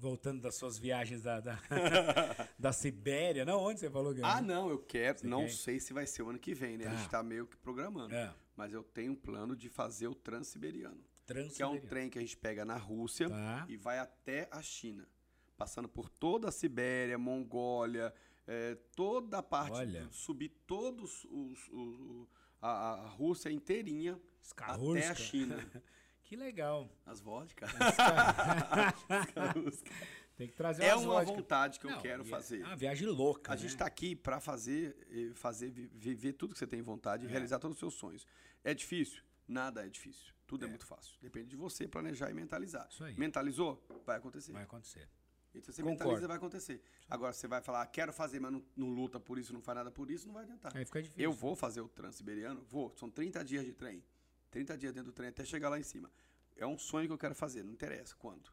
voltando das suas viagens da, da, da Sibéria. Não, onde você falou que Ah, não, eu quero. Você não quer? sei se vai ser o ano que vem, né? A Tá. gente tá meio que programando. É. Mas eu tenho um plano de fazer o Transiberiano. Que é um Transiberiano. trem que a gente pega na Rússia Tá. e vai até a China. Passando por toda a Sibéria, Mongólia, eh, toda a parte. Olha. Subir todos os. os- a, a Rússia inteirinha Skarhurska. até a China. Que legal. As vodkas. Tem que trazer é uma vodka. vontade que eu Não, quero é- fazer. É uma viagem louca. A né? gente tá aqui para fazer, eh, fazer vi- viver tudo que você tem vontade e É. realizar todos os seus sonhos. É difícil? Nada é difícil. Tudo é, É. muito fácil. Depende de você planejar e mentalizar. Isso aí. Mentalizou? Vai acontecer. Vai acontecer. E se você Concordo. mentaliza, vai acontecer. Agora, você vai falar, "Ah, quero fazer, mas não, não luta por isso, não faz nada por isso, não vai adiantar. Aí fica difícil. Eu vou fazer o Transiberiano? Vou. São 30 dias de trem. 30 dias dentro do trem até chegar lá em cima. É um sonho que eu quero fazer, não interessa quando.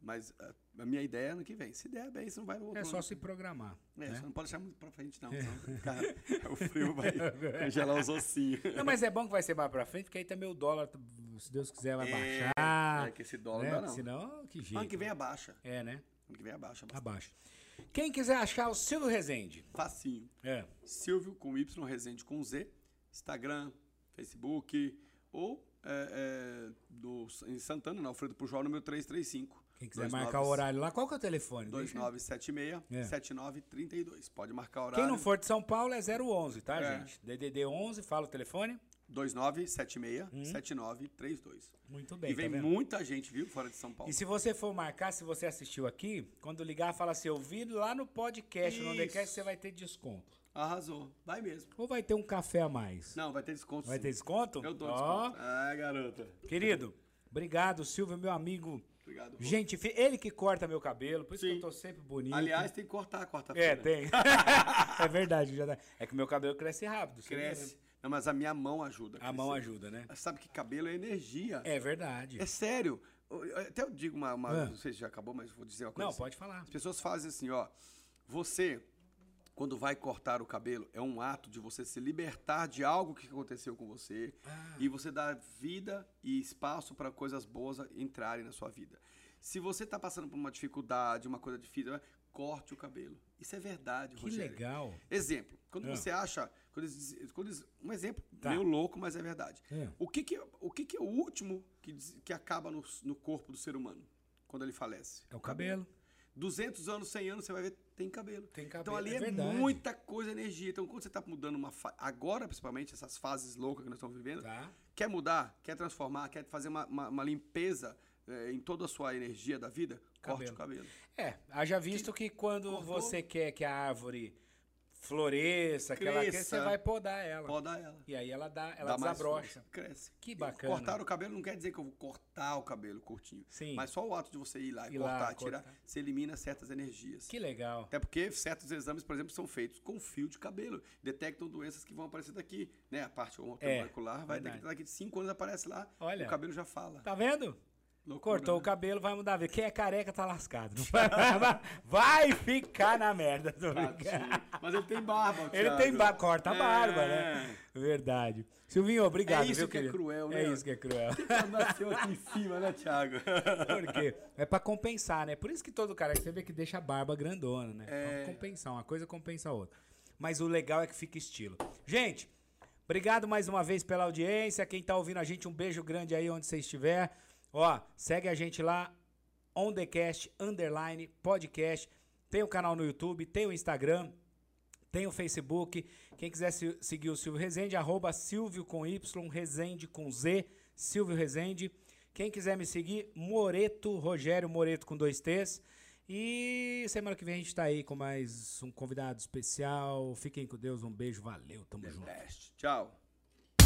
Mas a, a minha ideia é ano que vem. Se der bem, se não vai no outro É só ano. se programar. É, né? você não pode deixar muito pra frente, não. senão fica- o frio vai congelar os ossinhos. Não, mas é bom que vai ser mais pra frente, porque aí também o dólar, se Deus quiser, vai É, baixar. é que esse dólar né? não dá, não. Senão, que jeito. Ano que vem abaixa. É, né? Ano que vem abaixa. bastante. Abaixo. Quem quiser achar o Silvio Rezende. Facinho. É. Silvio com Y, Resende com Z. Instagram, Facebook. Ou é, é, do, em Santana, na Alfredo Pujol, número 335. Quem quiser marcar o horário lá, qual que é o telefone? Deixa- 2976-7932. Pode marcar o horário. Quem não for de São Paulo é 011, tá, É. gente? DDD 11, fala o telefone. 2976-7932. Muito bem, E vem tá muita gente, viu, fora de São Paulo. E se você for marcar, se você assistiu aqui, quando ligar, fala assim, eu vi lá no podcast, no Isso. Undercast, você vai ter desconto. Arrasou. Vai mesmo. Ou vai ter um café a mais? Não, vai ter desconto Vai sim. ter desconto? Eu dou Ó, desconto. Ah, garota. Querido, Obrigado, Silvio, meu amigo. Obrigado. Gente, ele que corta meu cabelo, por isso que Sim. eu tô sempre bonito. Aliás, tem que cortar quarta-feira. é, tem. é verdade, já dá. É que meu cabelo cresce rápido. Cresce. né? Não, mas a minha mão ajuda. A mão ajuda, né? Sabe que cabelo é energia. É verdade. É sério. Eu- eu- Até eu digo uma. uma- Ah. Não sei se já acabou, mas vou dizer uma coisa. Não, assim. pode falar. As pessoas fazem assim, ó. Você, quando vai cortar o cabelo, é um ato de você se libertar de algo que aconteceu com você Ah. e você dar vida e espaço para coisas boas entrarem na sua vida. Se você tá passando por uma dificuldade, uma coisa difícil, corte o cabelo. Isso é verdade, Que Rogério. legal. Exemplo, quando Ah. você acha. Quando eles quando eles- um exemplo Tá. meio louco, mas é verdade. É. O, que, que, o que, que é o último que, que acaba no, no corpo do ser humano quando ele falece? É o cabelo. 200 anos, 100 anos, você vai ver, tem cabelo. Tem cabelo, Então ali é é, muita coisa, energia. Então quando você está mudando uma fa... agora principalmente essas fases loucas que nós estamos vivendo, Tá. quer mudar, quer transformar, quer fazer uma, uma, uma limpeza eh, em toda a sua energia da vida, corte Cabelo. o cabelo. É, haja visto que quando Cortou. você quer que a árvore floresça, que ela Cresça. cresça, você vai podar ela. Poda ela. E aí ela dá, ela Dá mais desabrocha. força, cresce. Que E bacana. Cortar o cabelo não quer dizer que eu vou cortar o cabelo curtinho. Sim. Mas só o ato de você ir lá e Ir lá, cortar, tirar, cortar. você elimina certas energias. Que legal. Até porque certos exames, por exemplo, são feitos com fio de cabelo. Detectam doenças que vão aparecer daqui, né? A parte molecular vai É, verdade. detectar daqui de 5 anos aparece lá, Olha. o cabelo já fala. Tá vendo? Loucura, Cortou né? o cabelo, vai mudar a vida. Quem é careca tá lascado. Vai, ficar na merda. Tadinho. Mas ele tem barba, o Ele Thiago. tem barba, corta a É. barba, né? Verdade. Silvinho, obrigado. É isso viu, que é querido? cruel, É né? isso que é cruel. Nasceu aqui em cima, né, Thiago? Por quê? É pra compensar, né? Por isso que todo cara, você vê que deixa a barba grandona, né? É. Pra compensar, uma coisa compensa a outra. Mas o legal é que fica estilo. Gente, obrigado mais uma vez pela audiência. Quem tá ouvindo a gente, um beijo grande aí onde você estiver. Ó, segue a gente lá, on the cast, underline, podcast. Tem o canal no YouTube, tem o Instagram, tem o Facebook. Quem quiser se- seguir o Silvio Rezende, arroba Silvio com Y, Rezende com Z, Silvio Rezende. Quem quiser me seguir, Moreto, Rogério Moreto com dois T's. E semana que vem a gente tá aí com mais um convidado especial. Fiquem com Deus, um beijo, valeu, tamo junto. Tchau.